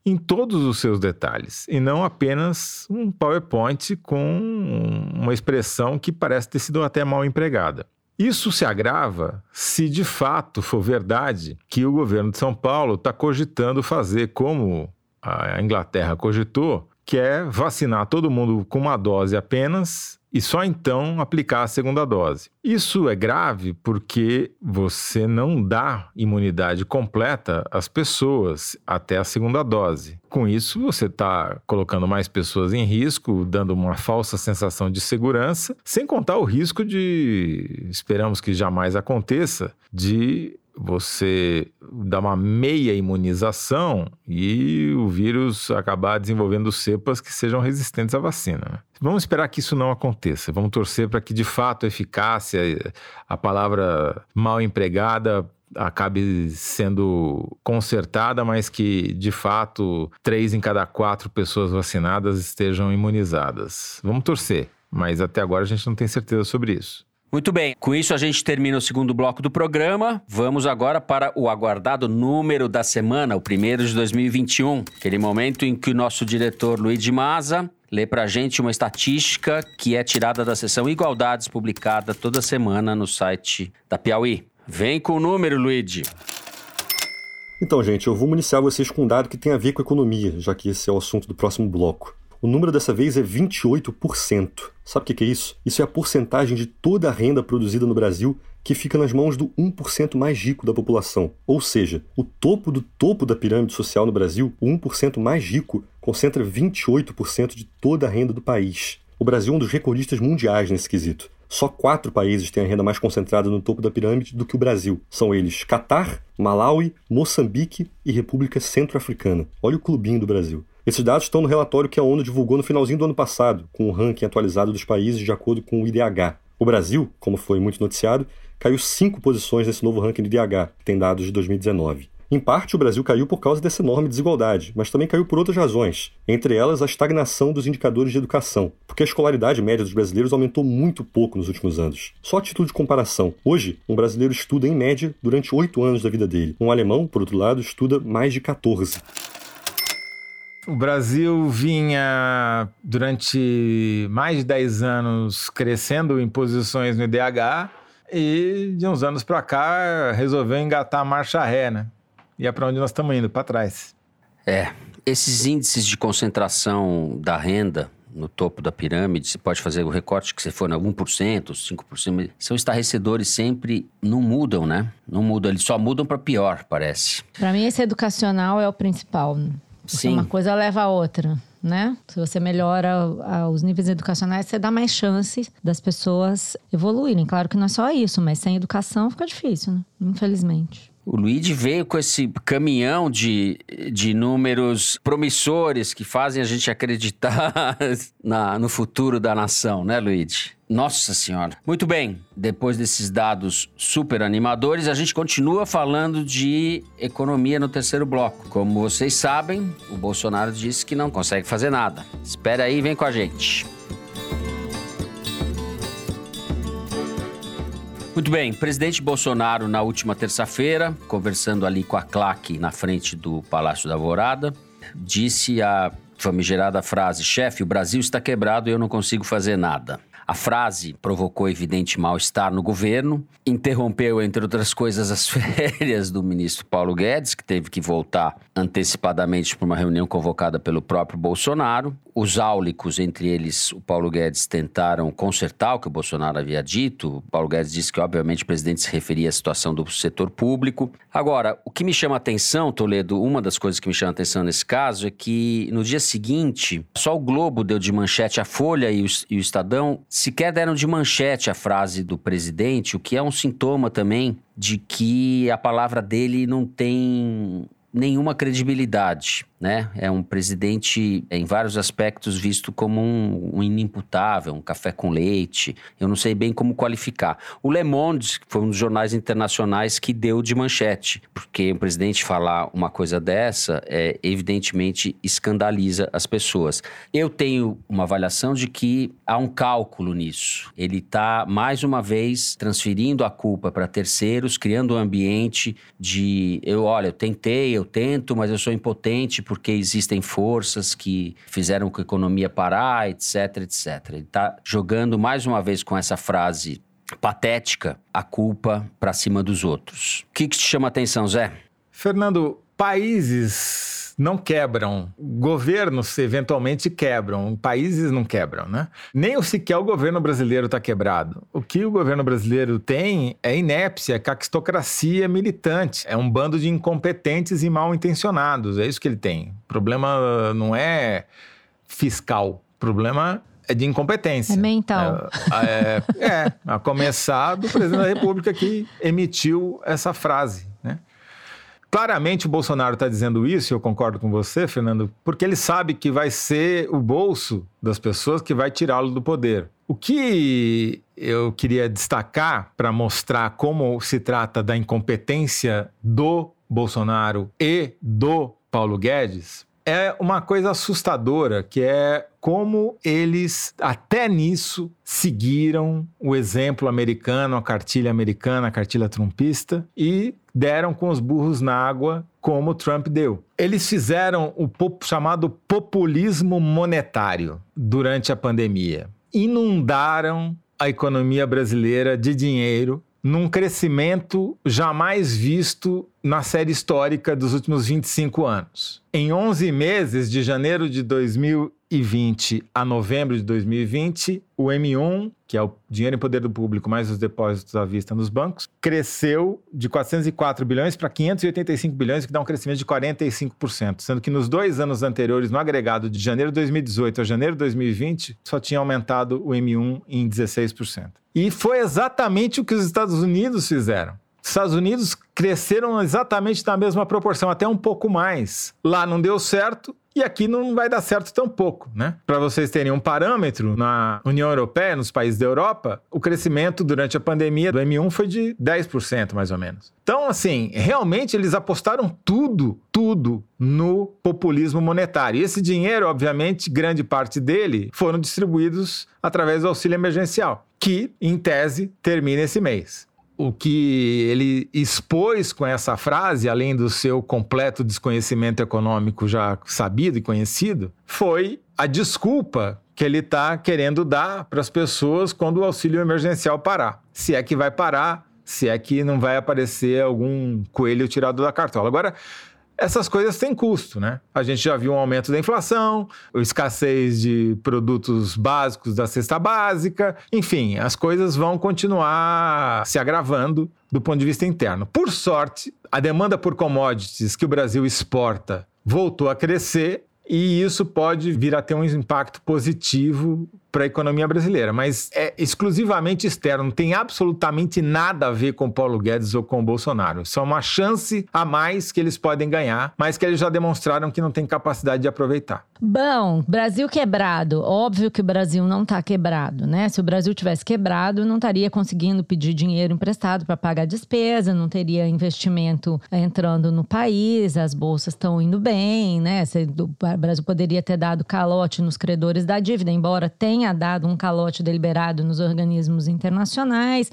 em todos os seus detalhes, e não apenas um PowerPoint com uma expressão que parece ter sido até mal empregada. Isso se agrava se de fato for verdade que o governo de São Paulo está cogitando fazer como a Inglaterra cogitou, que é vacinar todo mundo com uma dose apenas e só então aplicar a segunda dose. Isso é grave porque você não dá imunidade completa às pessoas até a segunda dose. Com isso, você está colocando mais pessoas em risco, dando uma falsa sensação de segurança, sem contar o risco de, esperamos que jamais aconteça, de você dá uma meia imunização e o vírus acabar desenvolvendo cepas que sejam resistentes à vacina. né? Vamos esperar que isso não aconteça. Vamos torcer para que, de fato, a eficácia, a palavra mal empregada, acabe sendo consertada, mas que, de fato, três em cada quatro pessoas vacinadas estejam imunizadas. Vamos torcer, mas até agora a gente não tem certeza sobre isso. Muito bem, com isso a gente termina o segundo bloco do programa. Vamos agora para o aguardado número da semana, o primeiro de 2021. Aquele momento em que o nosso diretor Luiz Maza lê pra gente uma estatística que é tirada da seção Igualdades, publicada toda semana no site da Piauí. Vem com o número, Luigi. Então, gente, eu vou municiar vocês com um dado que tem a ver com economia, já que esse é o assunto do próximo bloco. O número dessa vez é 28%. Sabe o que é isso? Isso é a porcentagem de toda a renda produzida no Brasil que fica nas mãos do 1% mais rico da população. Ou seja, o topo do topo da pirâmide social no Brasil, o 1% mais rico, concentra 28% de toda a renda do país. O Brasil é um dos recordistas mundiais nesse quesito. Só quatro países têm a renda mais concentrada no topo da pirâmide do que o Brasil. São eles Catar, Malawi, Moçambique e República Centro-Africana. Olha o clubinho do Brasil. Esses dados estão no relatório que a ONU divulgou no finalzinho do ano passado, com o ranking atualizado dos países de acordo com o IDH. O Brasil, como foi muito noticiado, caiu cinco posições nesse novo ranking do IDH, que tem dados de 2019. Em parte, o Brasil caiu por causa dessa enorme desigualdade, mas também caiu por outras razões, entre elas a estagnação dos indicadores de educação, porque a escolaridade média dos brasileiros aumentou muito pouco nos últimos anos. Só a título de comparação, hoje, um brasileiro estuda em média durante oito anos da vida dele. Um alemão, por outro lado, estuda mais de 14. O Brasil vinha durante mais de 10 anos crescendo em posições no IDH e de uns anos para cá resolveu engatar a marcha ré, né? E é para onde nós estamos indo, para trás. É, esses índices de concentração da renda no topo da pirâmide, você pode fazer o recorte que você for, né, 1%, 5%, são estarrecedores sempre, não mudam, né? Não mudam, eles só mudam para pior, parece. Para mim, esse educacional é o principal. Porque Sim. uma coisa leva a outra, né? Se você melhora os níveis educacionais, você dá mais chances das pessoas evoluírem. Claro que não é só isso, mas sem educação fica difícil, né? Infelizmente. O Luigi veio com esse caminhão de, de números promissores que fazem a gente acreditar na, no futuro da nação, né, Luigi? Nossa Senhora. Muito bem, depois desses dados super animadores, a gente continua falando de economia no terceiro bloco. Como vocês sabem, o Bolsonaro disse que não consegue fazer nada. Espera aí, vem com a gente. Muito bem, presidente Bolsonaro, na última terça-feira, conversando ali com a claque na frente do Palácio da Alvorada, disse a famigerada frase: chefe, o Brasil está quebrado e eu não consigo fazer nada. A frase provocou evidente mal-estar no governo, interrompeu, entre outras coisas, as férias do ministro Paulo Guedes, que teve que voltar antecipadamente para uma reunião convocada pelo próprio Bolsonaro. Os áulicos, entre eles o Paulo Guedes, tentaram consertar o que o Bolsonaro havia dito. O Paulo Guedes disse que, obviamente, o presidente se referia à situação do setor público. Agora, o que me chama a atenção, Toledo, uma das coisas que me chama atenção nesse caso é que no dia seguinte, só o Globo deu de manchete a Folha e o, e o Estadão sequer deram de manchete a frase do presidente, o que é um sintoma também de que a palavra dele não tem nenhuma credibilidade, né? É um presidente, em vários aspectos, visto como um, um inimputável, um café com leite. Eu não sei bem como qualificar. O Le Monde foi um dos jornais internacionais que deu de manchete, porque o presidente falar uma coisa dessa, é, evidentemente, escandaliza as pessoas. Eu tenho uma avaliação de que há um cálculo nisso. Ele está, mais uma vez, transferindo a culpa para terceiros, criando um ambiente de eu, olha, eu tentei, eu tento, mas eu sou impotente porque existem forças que fizeram com a economia parar, etc, etc. Ele está jogando mais uma vez com essa frase patética a culpa para cima dos outros. O que, que te chama a atenção, Zé? Fernando, países não quebram, governos eventualmente quebram, países não quebram, né? Nem o sequer o governo brasileiro está quebrado. O que o governo brasileiro tem é inépcia, caquistocracia militante. É um bando de incompetentes e mal intencionados. É isso que ele tem. O problema não é fiscal, o problema é de incompetência. É mental. É, é, é, a começar do presidente da República que emitiu essa frase. Claramente o Bolsonaro está dizendo isso, e eu concordo com você, Fernando, porque ele sabe que vai ser o bolso das pessoas que vai tirá-lo do poder. O que eu queria destacar para mostrar como se trata da incompetência do Bolsonaro e do Paulo Guedes é uma coisa assustadora, que é como eles, até nisso, seguiram o exemplo americano, a cartilha americana, a cartilha trumpista, e deram com os burros na água, como Trump deu. Eles fizeram o chamado populismo monetário durante a pandemia. Inundaram a economia brasileira de dinheiro num crescimento jamais visto na série histórica dos últimos 25 anos. Em 11 meses, de janeiro de 2020 a novembro de 2020, o M1, que é o dinheiro em poder do público mais os depósitos à vista nos bancos, cresceu de 404 bilhões para 585 bilhões, que dá um crescimento de 45%, sendo que nos dois anos anteriores, no agregado de janeiro de 2018 a janeiro de 2020, só tinha aumentado o M1 em 16%. E foi exatamente o que os Estados Unidos fizeram. Os Estados Unidos cresceram exatamente na mesma proporção, até um pouco mais. Lá não deu certo, e aqui não vai dar certo tão pouco, né? Para vocês terem um parâmetro, na União Europeia, nos países da Europa, o crescimento durante a pandemia do M1 foi de 10%, mais ou menos. Então, assim, realmente eles apostaram tudo, tudo no populismo monetário. E esse dinheiro, obviamente, grande parte dele foram distribuídos através do auxílio emergencial, que, em tese, termina esse mês o que ele expôs com essa frase, além do seu completo desconhecimento econômico já sabido e conhecido, foi a desculpa que ele está querendo dar para as pessoas quando o auxílio emergencial parar. Se é que vai parar, se é que não vai aparecer algum coelho tirado da cartola. Agora, essas coisas têm custo, né? A gente já viu um aumento da inflação, escassez de produtos básicos da cesta básica, enfim, as coisas vão continuar se agravando do ponto de vista interno. Por sorte, a demanda por commodities que o Brasil exporta voltou a crescer e isso pode vir a ter um impacto positivo para a economia brasileira, mas é exclusivamente externo, não tem absolutamente nada a ver com Paulo Guedes ou com Bolsonaro. É uma chance a mais que eles podem ganhar, mas que eles já demonstraram que não tem capacidade de aproveitar. Bom, Brasil quebrado. Óbvio que o Brasil não está quebrado, né? Se o Brasil tivesse quebrado, não estaria conseguindo pedir dinheiro emprestado para pagar despesa, não teria investimento entrando no país, as bolsas estão indo bem, né? O Brasil poderia ter dado calote nos credores da dívida, embora tenha tenha dado um calote deliberado nos organismos internacionais.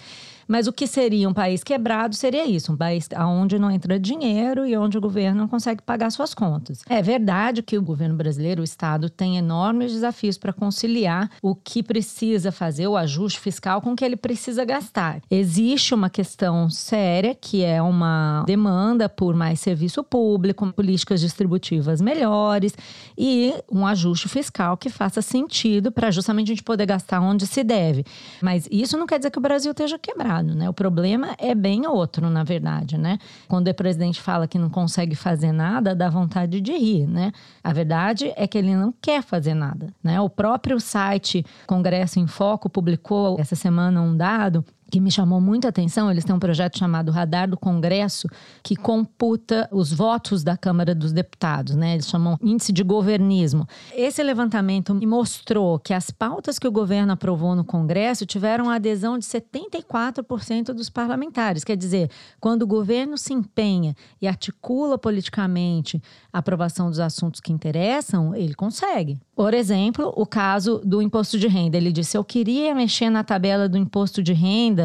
Mas o que seria um país quebrado seria isso: um país onde não entra dinheiro e onde o governo não consegue pagar suas contas. É verdade que o governo brasileiro, o Estado, tem enormes desafios para conciliar o que precisa fazer, o ajuste fiscal, com o que ele precisa gastar. Existe uma questão séria que é uma demanda por mais serviço público, políticas distributivas melhores e um ajuste fiscal que faça sentido para justamente a gente poder gastar onde se deve. Mas isso não quer dizer que o Brasil esteja quebrado né? O problema é bem outro, na verdade, né? Quando o presidente fala que não consegue fazer nada, dá vontade de rir, né? A verdade é que ele não quer fazer nada, né? O próprio site Congresso em Foco publicou essa semana um dado que me chamou muita atenção, eles têm um projeto chamado Radar do Congresso, que computa os votos da Câmara dos Deputados, né? Eles chamam índice de governismo. Esse levantamento mostrou que as pautas que o governo aprovou no Congresso tiveram a adesão de 74% dos parlamentares. Quer dizer, quando o governo se empenha e articula politicamente a aprovação dos assuntos que interessam, ele consegue. Por exemplo, o caso do imposto de renda. Ele disse: Eu queria mexer na tabela do imposto de renda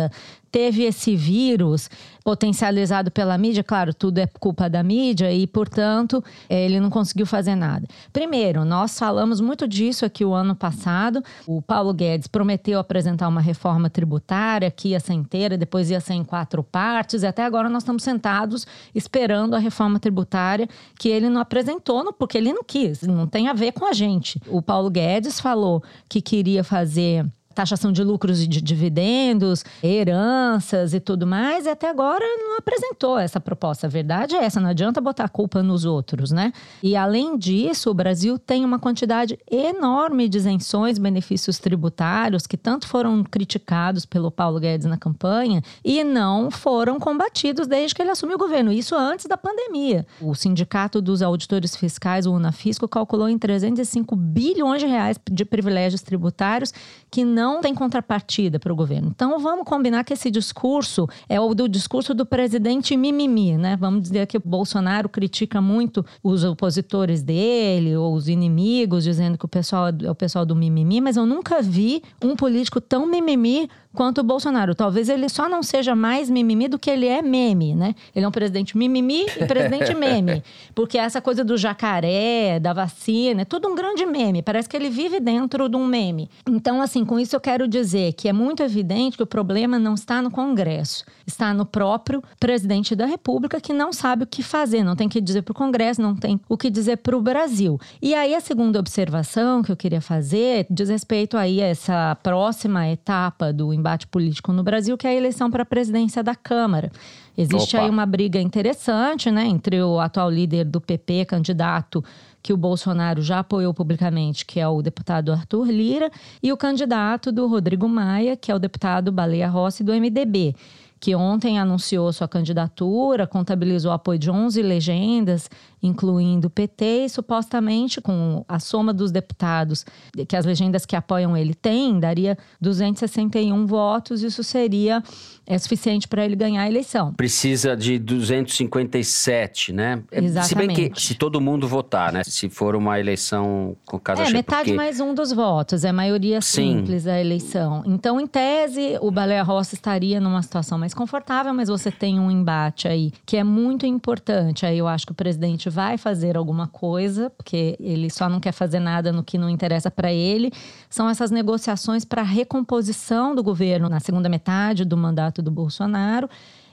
teve esse vírus potencializado pela mídia, claro, tudo é culpa da mídia e, portanto, eh, ele não conseguiu fazer nada. Primeiro, nós falamos muito disso aqui o ano passado. O Paulo Guedes prometeu apresentar uma reforma tributária que ia ser inteira, depois ia ser em quatro partes, e até agora nós estamos sentados esperando a reforma tributária que ele não apresentou, porque ele não quis, não tem a ver com a gente. O Paulo Guedes falou que queria fazer taxação de lucros e de dividendos, heranças e tudo mais, e até agora não apresentou essa proposta. A verdade é essa, não adianta botar a culpa nos outros, né? E além disso, o Brasil tem uma quantidade enorme de isenções, benefícios tributários que tanto foram criticados pelo Paulo Guedes na campanha e não foram combatidos desde que ele assumiu o governo. Isso antes da pandemia. O Sindicato dos Auditores Fiscais, o Unafisco, calculou em 305 bilhões de reais de privilégios tributários que não tem contrapartida para o governo. Então vamos combinar que esse discurso é o do discurso do presidente mimimi, né? Vamos dizer que o Bolsonaro critica muito os opositores dele ou os inimigos, dizendo que o pessoal é o pessoal do mimimi, mas eu nunca vi um político tão mimimi quanto o Bolsonaro. Talvez ele só não seja mais mimimi do que ele é meme, né? Ele é um presidente mimimi e presidente meme. Porque essa coisa do jacaré, da vacina, é tudo um grande meme. Parece que ele vive dentro de um meme. Então, assim, com isso eu quero dizer que é muito evidente que o problema não está no Congresso, está no próprio presidente da República que não sabe o que fazer, não tem o que dizer para o Congresso, não tem o que dizer para o Brasil. E aí a segunda observação que eu queria fazer diz respeito aí a essa próxima etapa do embate político no Brasil, que é a eleição para a presidência da Câmara. Existe Opa. aí uma briga interessante, né, entre o atual líder do PP, candidato que o Bolsonaro já apoiou publicamente, que é o deputado Arthur Lira, e o candidato do Rodrigo Maia, que é o deputado Baleia Rossi do MDB que ontem anunciou sua candidatura, contabilizou apoio de 11 legendas, incluindo o PT, e supostamente com a soma dos deputados que as legendas que apoiam ele têm, daria 261 votos, isso seria é, suficiente para ele ganhar a eleição. Precisa de 257, né? É, Se bem Exatamente. que se todo mundo votar, né? Se for uma eleição com casa É, cheia, metade porque... mais um dos votos, é maioria Sim. simples a eleição. Então, em tese, o Baleia Rossi estaria numa situação mais confortável, mas você tem um embate aí que é muito importante. Aí eu acho que o presidente vai fazer alguma coisa, porque ele só não quer fazer nada no que não interessa para ele. São essas negociações para recomposição do governo na segunda metade do mandato do Bolsonaro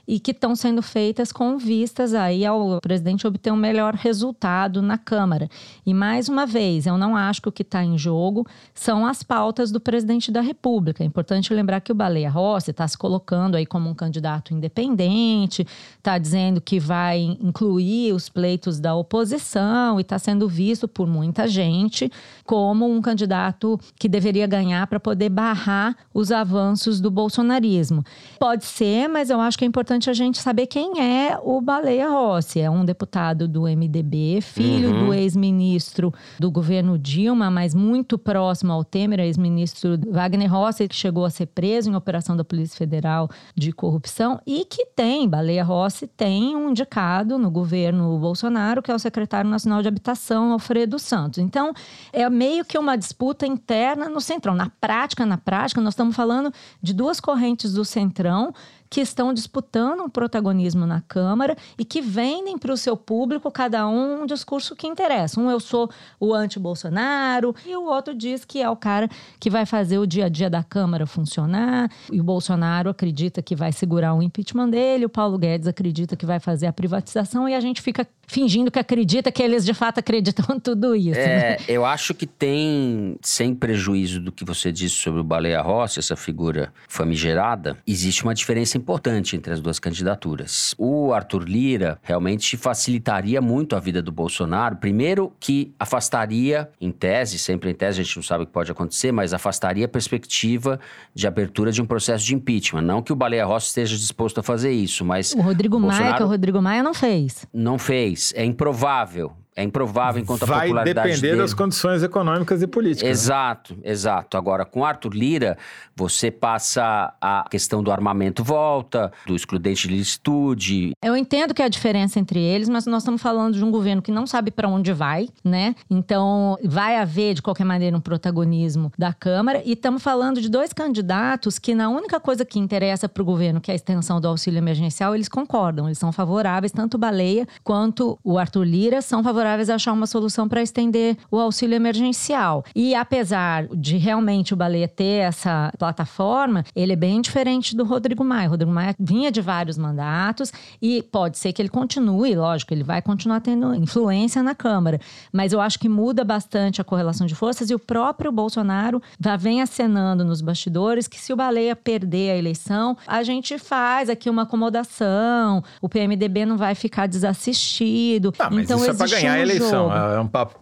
e que estão sendo feitas com vistas aí ao presidente obter um melhor resultado na Câmara. E mais uma vez, eu não acho que o que está em jogo são as pautas do presidente da República. É importante lembrar que o Baleia Rossi está se colocando aí como um candidato independente, está dizendo que vai incluir os pleitos da oposição e está sendo visto por muita gente como um candidato que deveria ganhar para poder barrar os avanços do bolsonarismo. Pode ser, mas eu acho que é importante a gente saber quem é o Baleia Rossi. É um deputado do MDB, filho Uhum. do ex-ministro do governo Dilma, mas muito próximo ao Temer, ex-ministro Wagner Rossi, que chegou a ser preso em operação da Polícia Federal de corrupção e que tem, Baleia Rossi tem um indicado no governo Bolsonaro, que é o secretário nacional de habitação, Alfredo Santos. Então, é meio que uma disputa interna no Centrão. Na prática, na prática, nós estamos falando de duas correntes do Centrão que estão disputando um protagonismo na Câmara e que vendem para o seu público cada um um discurso que interessa. Um eu sou o anti-Bolsonaro e o outro diz que é o cara que vai fazer o dia a dia da Câmara funcionar. E o Bolsonaro acredita que vai segurar o impeachment dele, o Paulo Guedes acredita que vai fazer a privatização e a gente fica fingindo que acredita que eles de fato acreditam em tudo isso. né? É, eu acho que tem, sem prejuízo do que você disse sobre o Baleia Rossi, essa figura famigerada, existe uma diferença importante entre as duas candidaturas. O Arthur Lira realmente facilitaria muito a vida do Bolsonaro. Primeiro, que afastaria, em tese, sempre em tese, a gente não sabe o que pode acontecer, mas afastaria a perspectiva de abertura de um processo de impeachment. Não que o Baleia Rossi esteja disposto a fazer isso, mas O Rodrigo Maia, Bolsonaro- que o Rodrigo Maia não fez. não fez. É improvável. É improvável enquanto a Vai popularidade depender dele... das condições econômicas e políticas. né? Exato, exato. Agora, com Arthur Lira, você passa a questão do armamento volta, do excludente de licitude. Eu entendo que há diferença entre eles, mas nós estamos falando de um governo que não sabe para onde vai, né? Então, vai haver, de qualquer maneira, um protagonismo da Câmara. E estamos falando de dois candidatos que, na única coisa que interessa para o governo, que é a extensão do auxílio emergencial, eles concordam, eles são favoráveis. Tanto o Baleia quanto o Arthur Lira são favoráveis favoráveis a achar uma solução para estender o auxílio emergencial. E apesar de realmente o Baleia ter essa plataforma, ele é bem diferente do Rodrigo Maia. O Rodrigo Maia vinha de vários mandatos e pode ser que ele continue, lógico, ele vai continuar tendo influência na Câmara. Mas eu acho que muda bastante a correlação de forças e o próprio Bolsonaro já vem acenando nos bastidores que se o Baleia perder a eleição, a gente faz aqui uma acomodação, o PMDB não vai ficar desassistido. Ah, mas então isso é para existe ganhar um a eleição. jogo. É um papo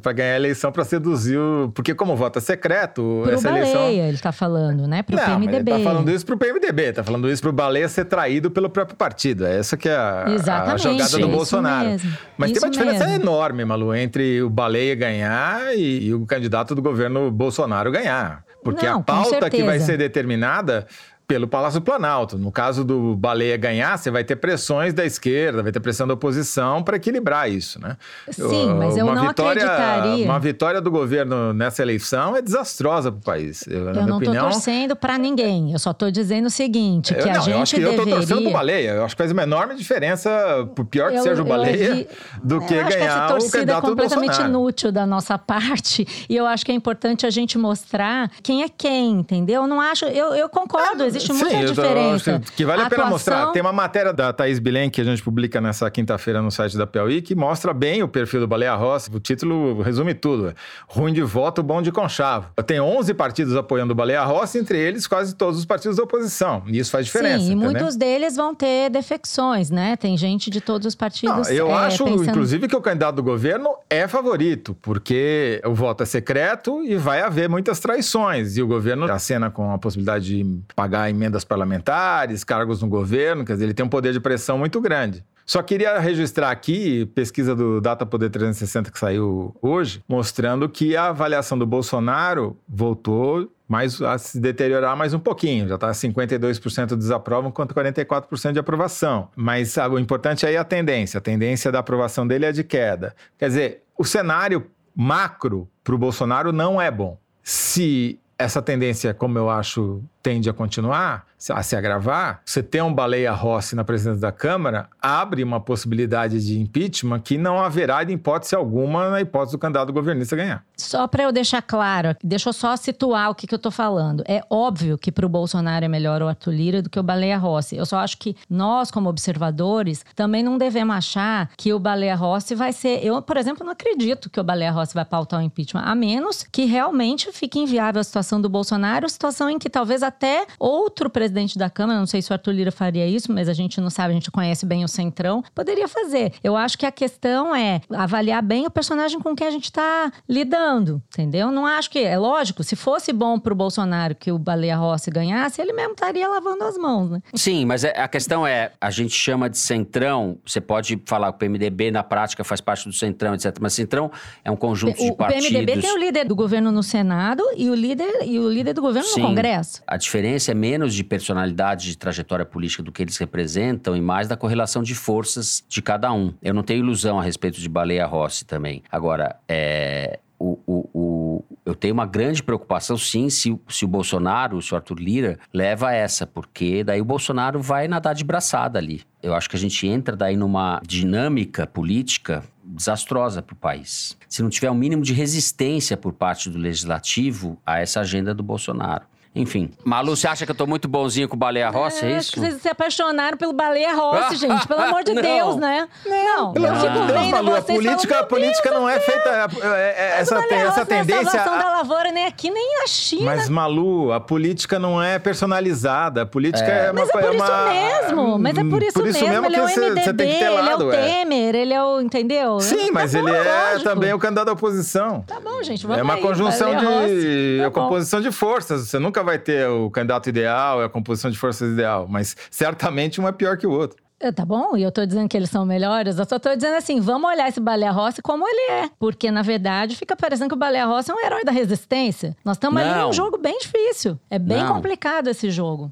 para ganhar a eleição para seduzir o. Porque, como voto é secreto, Pro essa Baleia, eleição. ele tá falando, né? Pro não, mas PMDB. ele tá falando isso pro PMDB, tá falando isso pro Baleia ser traído pelo próprio partido. É essa que é a, a jogada do Bolsonaro. mesmo, Mas isso tem uma diferença mesmo. enorme, Malu, entre o Baleia ganhar e, e o candidato do governo Bolsonaro ganhar. Porque Não, a pauta que vai ser determinada pelo Palácio Planalto. No caso do Baleia ganhar, você vai ter pressões da esquerda, vai ter pressão da oposição para equilibrar isso, né? Sim, mas eu uma não vitória, acreditaria. Uma vitória do governo nessa eleição é desastrosa para o país. Eu, Eu não tô torcendo pra ninguém. Eu só tô dizendo o seguinte, que eu, a não, gente eu acho que deveria... eu tô torcendo pro Baleia. Eu acho que faz uma enorme diferença, por pior que Eu- seja o Baleia, do que eu acho que essa ganhar o torcida é candidato do completamente Bolsonaro. inútil da nossa parte. E eu acho que é importante a gente mostrar quem é quem, entendeu? Eu não acho. Eu, eu concordo, existe muita Sim, tô- diferença. que vale a, pena atuação- mostrar. Tem uma matéria da Thaís Bilen que a gente publica nessa quinta-feira no site da Piauí que mostra bem o perfil do Baleia Rossi. O título resume tudo. é Ruim de voto, bom de conchavo. Tem 11 partidos apoiando o Baleia Rossi, entre eles quase todos os partidos da oposição. E isso faz diferença. Sim, e entendeu? muitos deles vão ter defecções, né? Tem gente de todos os partidos. Não, eu é, acho, pensando- inclusive, que o candidato do governo é favorito, porque o voto é secreto e vai haver muitas traições. E o governo acena com a possibilidade de pagar emendas parlamentares, cargos no governo, quer dizer, ele tem um poder de pressão muito grande. Só queria registrar aqui, pesquisa do Data Poder 360 que saiu hoje, mostrando que a avaliação do Bolsonaro voltou mais a se deteriorar mais um pouquinho. Já está 52% desaprovam contra 44% de aprovação. Mas sabe, o importante aí é a tendência. A tendência da aprovação dele é de queda. Quer dizer, o cenário macro para o Bolsonaro não é bom. Se essa tendência, como eu acho, tende a continuar, a se agravar, você ter um Baleia Rossi na presidência da Câmara abre uma possibilidade de impeachment que não haverá de hipótese alguma na hipótese do candidato governista ganhar. Só para eu deixar claro, deixa eu só situar o que, que eu tô falando. É óbvio que para o Bolsonaro é melhor o Arthur Lira do que o Baleia Rossi. Eu só acho que nós, como observadores, também não devemos achar que o Baleia Rossi vai ser. Eu, por exemplo, não acredito que o Baleia Rossi vai pautar o impeachment, a menos que realmente fique inviável a situação do Bolsonaro, situação em que talvez até outro presidente da Câmara, não sei se o Arthur Lira faria isso, mas a gente não sabe, a gente conhece bem o Centrão, poderia fazer. Eu acho que a questão é avaliar bem o personagem com quem a gente está lidando, entendeu? Não acho que. É lógico, se fosse bom pro Bolsonaro que o Baleia Rossi ganhasse, ele mesmo estaria lavando as mãos, né? Sim, mas é- a questão é, a gente chama de centrão, você pode falar que o PMDB na prática faz parte do centrão, etc. Mas centrão é um conjunto de O, o partidos. PMDB tem o líder do governo no Senado e o líder, e o líder do governo Sim. no Congresso. A diferença é menos de personalidade, de trajetória política do que eles representam e mais da correlação de forças de cada um. Eu não tenho ilusão a respeito de Baleia Rossi também. Agora, é, o, o- o- eu tenho uma grande preocupação, sim, se, se o Bolsonaro, se o Arthur Lira, leva essa, porque daí o Bolsonaro vai nadar de braçada ali. Eu acho que a gente entra daí numa dinâmica política desastrosa para o país. Se não tiver o mínimo de resistência por parte do legislativo a essa agenda do Bolsonaro. Enfim. Malu, você acha que eu tô muito bonzinho com o Baleia Rossi? É, É, isso? acho que vocês se apaixonaram pelo Baleia Rossi, gente. Pelo amor de Não. Deus, né? Não, Pelo eu amor fico de Deus, vendo Malu, a vocês política, a política não é feita. é- é- essa, essa Rossi não é tendência. a- da lavoura nem aqui, nem na China. Mas, Malu, a política não é personalizada. A política é, uma Mas é por coisa. isso uma- mesmo, mas é por isso, Por isso mesmo. mesmo Ele é o que você- MDB, que ter ele é o é. Temer, ele é o. Entendeu? Sim, mas Tá ele bom, é lógico. também o candidato da oposição. Tá bom, gente, vamos É uma aí, conjunção de. tá é composição de forças. Você nunca vai ter o candidato ideal, é a composição de forças ideal. Mas certamente um é pior que o outro. É, Tá bom, e eu tô dizendo que eles são melhores, eu só tô dizendo assim, vamos olhar esse Baleia Rossi como ele é. Porque, na verdade, fica parecendo que o Baleia Rossi é um herói da resistência. Nós estamos ali num jogo bem difícil. É bem Não. complicado esse jogo.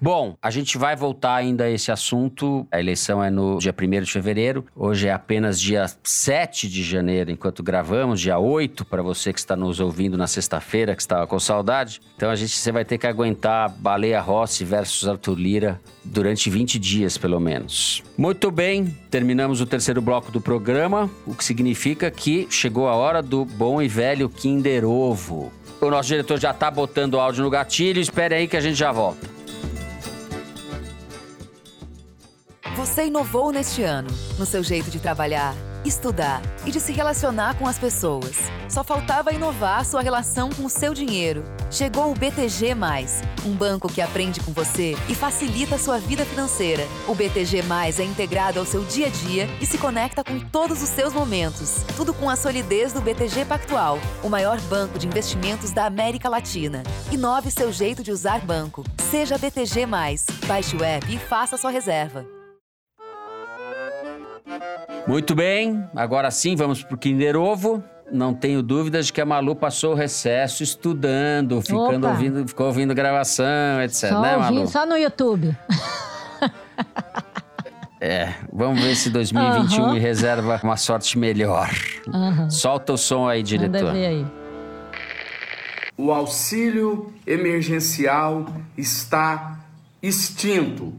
Bom, a gente vai voltar ainda a esse assunto. A eleição é no dia 1 de fevereiro. Hoje é apenas dia 7 de janeiro, enquanto gravamos, dia 8 para você que está nos ouvindo na sexta-feira, que estava com saudade. Então a gente você vai ter que aguentar Baleia Rossi versus Arthur Lira durante 20 dias, pelo menos. Muito bem, terminamos o terceiro bloco do programa, o que significa que chegou a hora do bom e velho Kinder Ovo. O nosso diretor já está botando o áudio no gatilho, espere aí que a gente já volta. Você inovou neste ano, no seu jeito de trabalhar, estudar e de se relacionar com as pessoas. Só faltava inovar sua relação com o seu dinheiro. Chegou o BTG, um banco que aprende com você e facilita a sua vida financeira. O BTG é integrado ao seu dia a dia e se conecta com todos os seus momentos. Tudo com a solidez do BTG Pactual, o maior banco de investimentos da América Latina. Inove seu jeito de usar banco. Seja BTG. Baixe o app e faça sua reserva. Muito bem, agora sim vamos para o Kinder Ovo. Não tenho dúvidas de que a Malu passou o recesso estudando, ficando Opa. ouvindo, ficou ouvindo gravação, etc. Só, né, Malu? só no YouTube. É, vamos ver se 2021 Aham. me reserva uma sorte melhor. Aham. Solta o som aí, Manda diretor. ver aí. O auxílio emergencial está extinto,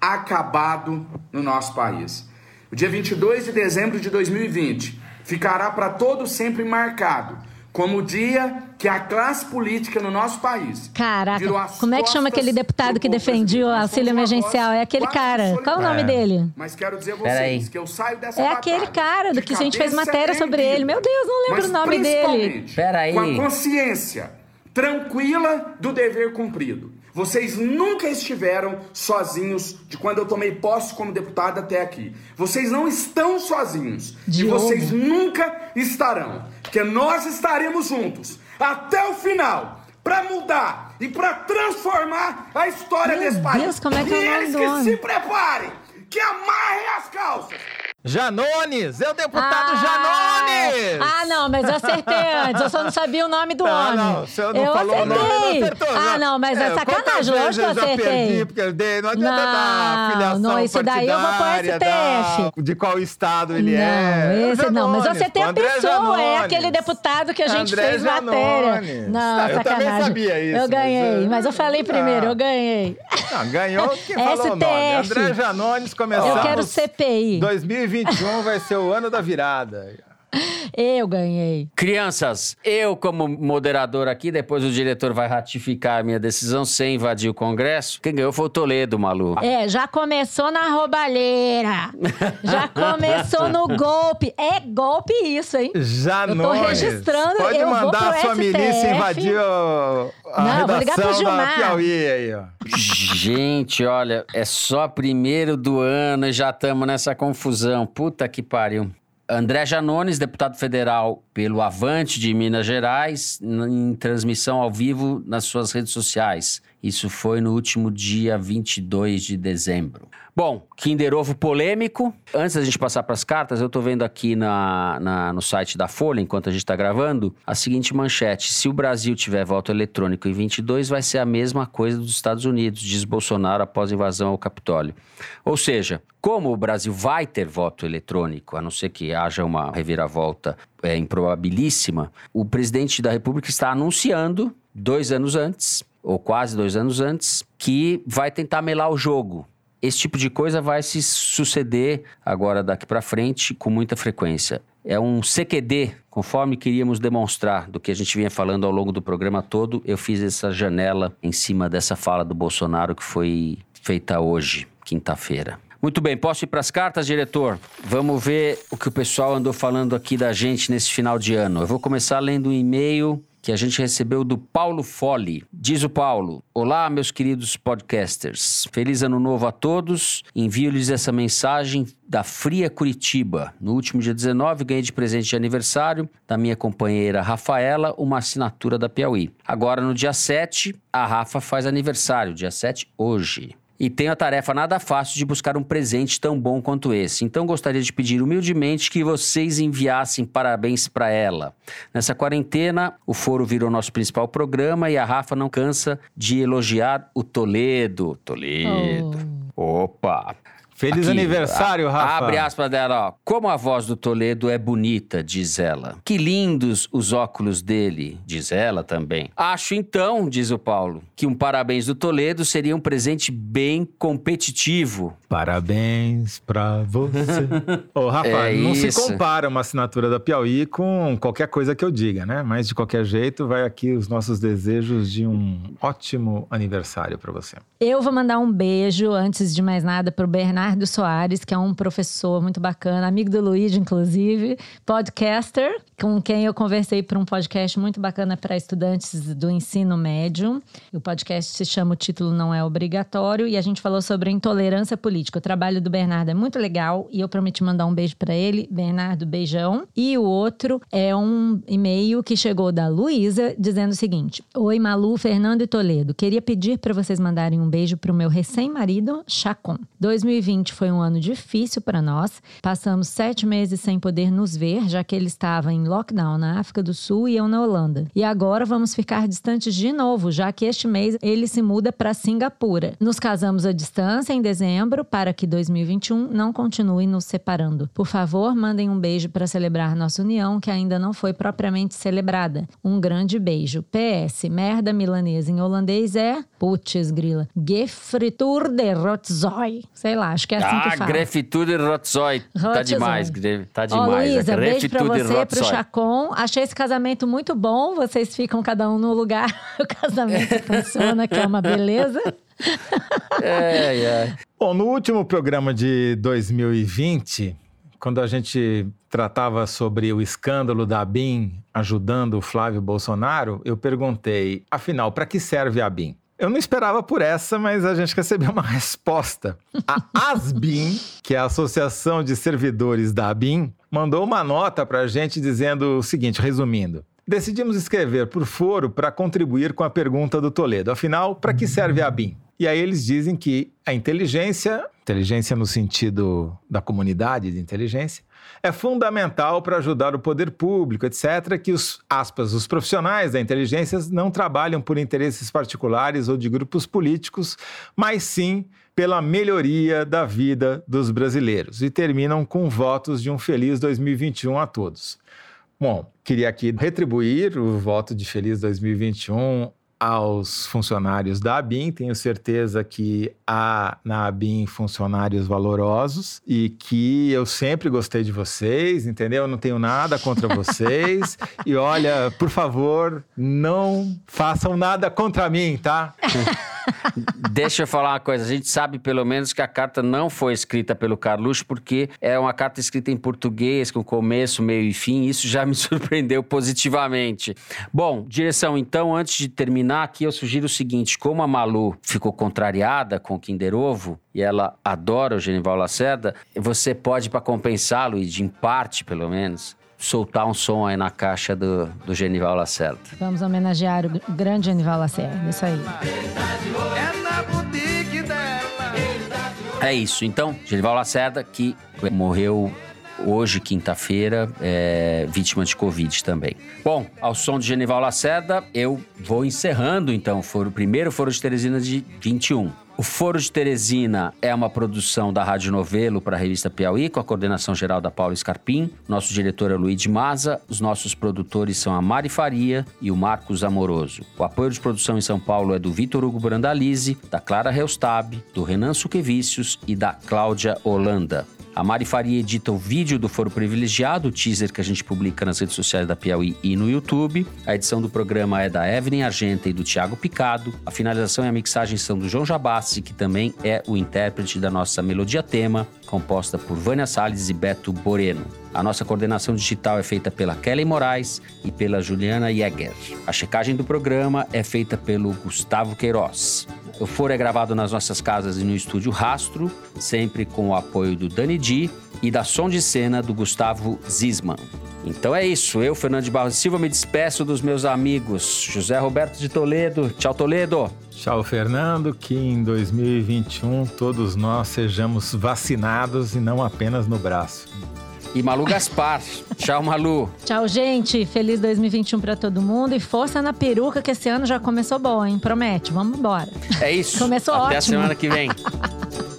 acabado no nosso país. O dia 22 de dezembro de 2020 ficará para todo sempre marcado como o dia que a classe política no nosso país Caraca, virou as como é que chama aquele deputado que defendia o auxílio emergencial? É aquele cara. Qual o nome dele? Mas quero dizer a vocês aí. que eu saio dessa É aquele cara do que a gente fez matéria sobre erguida. ele. Meu Deus, não lembro Mas o nome dele. principalmente Pera aí. Com a consciência tranquila do dever cumprido. Vocês nunca estiveram sozinhos de quando eu tomei posse como deputado até aqui. Vocês não estão sozinhos. E Diogo. vocês nunca estarão. Porque nós estaremos juntos até o final para mudar e para transformar a história Meu desse país. Deus, como é que é e eles que se preparem, que amarrem as. Janones! É o deputado Ah, Janones! Ah, não, mas eu acertei antes. Eu só não sabia o nome do Não, homem. não, o senhor não eu falou o acertei. nome, não acertou. Ah, não, mas é, quantas sacanagem. Lógico que eu eu já perdi, acertei. porque eu dei, não adianta dar Não, filiação não, esse daí eu vou partidária, STF. da- de qual estado ele não, é. É o esse não, mas eu acertei a pessoa. É Janones. aquele deputado que a gente André fez Janones. matéria. Não, Eu sacanagem. também sabia isso, Eu mas ganhei, eu- mas eu falei primeiro, Ah. eu ganhei. Não, ganhou quem falou o nome. STF. André Janones começamos. Eu quero CPI. 2021 vai ser o ano da virada. Eu ganhei. Crianças, eu como moderador aqui, depois o diretor vai ratificar a minha decisão sem invadir o Congresso. Quem ganhou foi o Toledo, Malu. É, já começou na roubalheira. Já começou no golpe. É golpe isso, hein? Janones. Eu tô registrando, Pode eu vou mandar pro a sua STF. milícia invadir o, a Não, vou ligar pro redação da Gilmar. Piauí aí, ó. Gente, olha, é só primeiro do ano e já estamos nessa confusão. Puta que pariu. André Janones, deputado federal pelo Avante de Minas Gerais, em transmissão ao vivo nas suas redes sociais. Isso foi no último dia 22 de dezembro. Bom, Kinder Ovo polêmico. Antes da gente passar para as cartas, eu estou vendo aqui na, na- no site da Folha, enquanto a gente está gravando, a seguinte manchete. Se o Brasil tiver voto eletrônico em 22, vai ser a mesma coisa dos Estados Unidos, diz Bolsonaro após invasão ao Capitólio. Ou seja, como o Brasil vai ter voto eletrônico, a não ser que haja uma reviravolta é, improbabilíssima, o presidente da República está anunciando, dois anos antes, ou quase dois anos antes, que vai tentar melar o jogo. Esse tipo de coisa vai se suceder agora daqui para frente com muita frequência. É um CQD, conforme queríamos demonstrar do que a gente vinha falando ao longo do programa todo, eu fiz essa janela em cima dessa fala do Bolsonaro que foi feita hoje, quinta-feira. Muito bem, posso ir para as cartas, diretor? Vamos ver o que o pessoal andou falando aqui da gente nesse final de ano. Eu vou começar lendo um e-mail que a gente recebeu do Paulo Fole. Diz o Paulo: Olá, meus queridos podcasters. Feliz ano novo a todos. Envio-lhes essa mensagem da Fria Curitiba. No último dia 19, ganhei de presente de aniversário da minha companheira Rafaela uma assinatura da Piauí. Agora, no dia 7, a Rafa faz aniversário, dia 7 hoje. E tenho a tarefa nada fácil de buscar um presente tão bom quanto esse. Então gostaria de pedir humildemente que vocês enviassem parabéns para ela. Nessa quarentena, o Foro virou nosso principal programa e a Rafa não cansa de elogiar o Toledo. Toledo. Opa! Feliz Aqui, aniversário, a- Rafa. Abre aspas dela, ó. Como a voz do Toledo é bonita, diz ela. Que lindos os óculos dele, diz ela também. Acho então, diz o Paulo, que um parabéns do Toledo seria um presente bem competitivo. Parabéns pra você. Ô, Rafa, É não se isso. compara uma assinatura da Piauí com qualquer coisa que eu diga, né? Mas de qualquer jeito, vai aqui os nossos desejos de um ótimo aniversário pra você. Eu vou mandar um beijo, antes de mais nada, pro Bernardo Soares, que é um professor muito bacana, amigo do Luigi, inclusive, podcaster, com quem eu conversei para um podcast muito bacana para estudantes do ensino médio. O podcast se chama O Título Não É Obrigatório e a gente falou sobre intolerância política. O trabalho do Bernardo é muito legal e eu prometi mandar um beijo para ele. Bernardo, beijão. E o outro é um e-mail que chegou da Luísa dizendo o seguinte: Oi, Malu, Fernando e Toledo. Queria pedir para vocês mandarem um beijo pro meu recém-marido, Chacon. 2020 foi um ano difícil para nós. Passamos sete meses sem poder nos ver, já que ele estava em lockdown na África do Sul e eu na Holanda. E agora vamos ficar distantes de novo, já que este mês ele se muda para Singapura. Nos casamos à distância em dezembro para que 2021 não continue nos separando. Por favor, mandem um beijo para celebrar nossa união, que ainda não foi propriamente celebrada. Um grande beijo. PS, merda milanesa em holandês é putz grila. Gefritur de Rotzoi. Sei lá, acho que é assim ah, que fala. Grefitude Rotzoi. Tá demais, Gre- tá demais. Luísa, a beijo pra você, pro Rotzoi. Chacon. Achei esse casamento muito bom. Vocês ficam cada um no lugar. O casamento funciona, que é uma beleza. Ai, ai. Bom, no último programa de 2020, quando a gente tratava sobre o escândalo da BIM ajudando o Flávio Bolsonaro, eu perguntei, afinal, para que serve a BIM? Eu não esperava por essa, mas a gente recebeu uma resposta. A ASBIM, que é a Associação de Servidores da ABIM, mandou uma nota para a gente dizendo o seguinte, resumindo. Decidimos escrever por foro para contribuir com a pergunta do Toledo. Afinal, para que serve a ABIM? E aí eles dizem que a inteligência, inteligência no sentido da comunidade de inteligência, é fundamental para ajudar o poder público, etc., que os, aspas, os profissionais da inteligência não trabalham por interesses particulares ou de grupos políticos, mas sim pela melhoria da vida dos brasileiros. E terminam com votos de um feliz 2021 a todos. Bom, queria aqui retribuir o voto de feliz 2021 aos funcionários da ABIN. Tenho certeza que há na ABIN funcionários valorosos e que eu sempre gostei de vocês, entendeu? Eu não tenho nada contra vocês. e olha, por favor, não façam nada contra mim, tá? Deixa eu falar uma coisa. A gente sabe pelo menos que a carta não foi escrita pelo Carluxo, porque é uma carta escrita em português, com começo, meio e fim. Isso já me surpreendeu positivamente. Bom, direção, então, antes de terminar aqui, eu sugiro o seguinte: como a Malu ficou contrariada com o Kinder Ovo e ela adora o Genival Lacerda, você pode, para compensá-lo, e de em parte pelo menos, soltar um som aí na caixa do, do Genival Lacerda. Vamos homenagear o grande Anival Lacerda. Isso aí. É isso. Então, Genival Lacerda, que morreu hoje, quinta-feira, é, vítima de Covid também. Bom, ao som de Genival Lacerda, eu vou encerrando, então, foro, o primeiro Foro de Teresina de 21. O Foro de Teresina é uma produção da Rádio Novelo para a revista Piauí, com a coordenação geral da Paula Scarpim. Nosso diretor é Luiz de Maza. Os nossos produtores são a Mari Faria e o Marcos Amoroso. O apoio de produção em São Paulo é do Vitor Hugo Brandalize, da Clara Reustab, do Renan Suquevicius e da Cláudia Holanda. A Mari Faria edita o vídeo do Foro Privilegiado, o teaser que a gente publica nas redes sociais da Piauí e no YouTube. A edição do programa é da Evelyn Argenta e do Thiago Picado. A finalização e a mixagem são do João Jabassi, que também é o intérprete da nossa melodia tema, composta por Vânia Salles e Beto Boreno. A nossa coordenação digital é feita pela Kelly Moraes e pela Juliana Jäger. A checagem do programa é feita pelo Gustavo Queiroz. O Foro é gravado nas nossas casas e no estúdio Rastro, sempre com o apoio do Dani Di e da som de cena do Gustavo Zisman. Então é isso. Eu, Fernando de Barros Silva, me despeço dos meus amigos. José Roberto de Toledo. Tchau, Toledo. Tchau, Fernando. Que em 2021 todos nós sejamos vacinados e não apenas no braço. E Malu Gaspar. Tchau, Malu. Tchau, gente. Feliz 2021 para todo mundo. E força na peruca, que esse ano já começou bom, hein? Promete. Vamos embora. É isso. Começou Até ótimo. a semana que vem.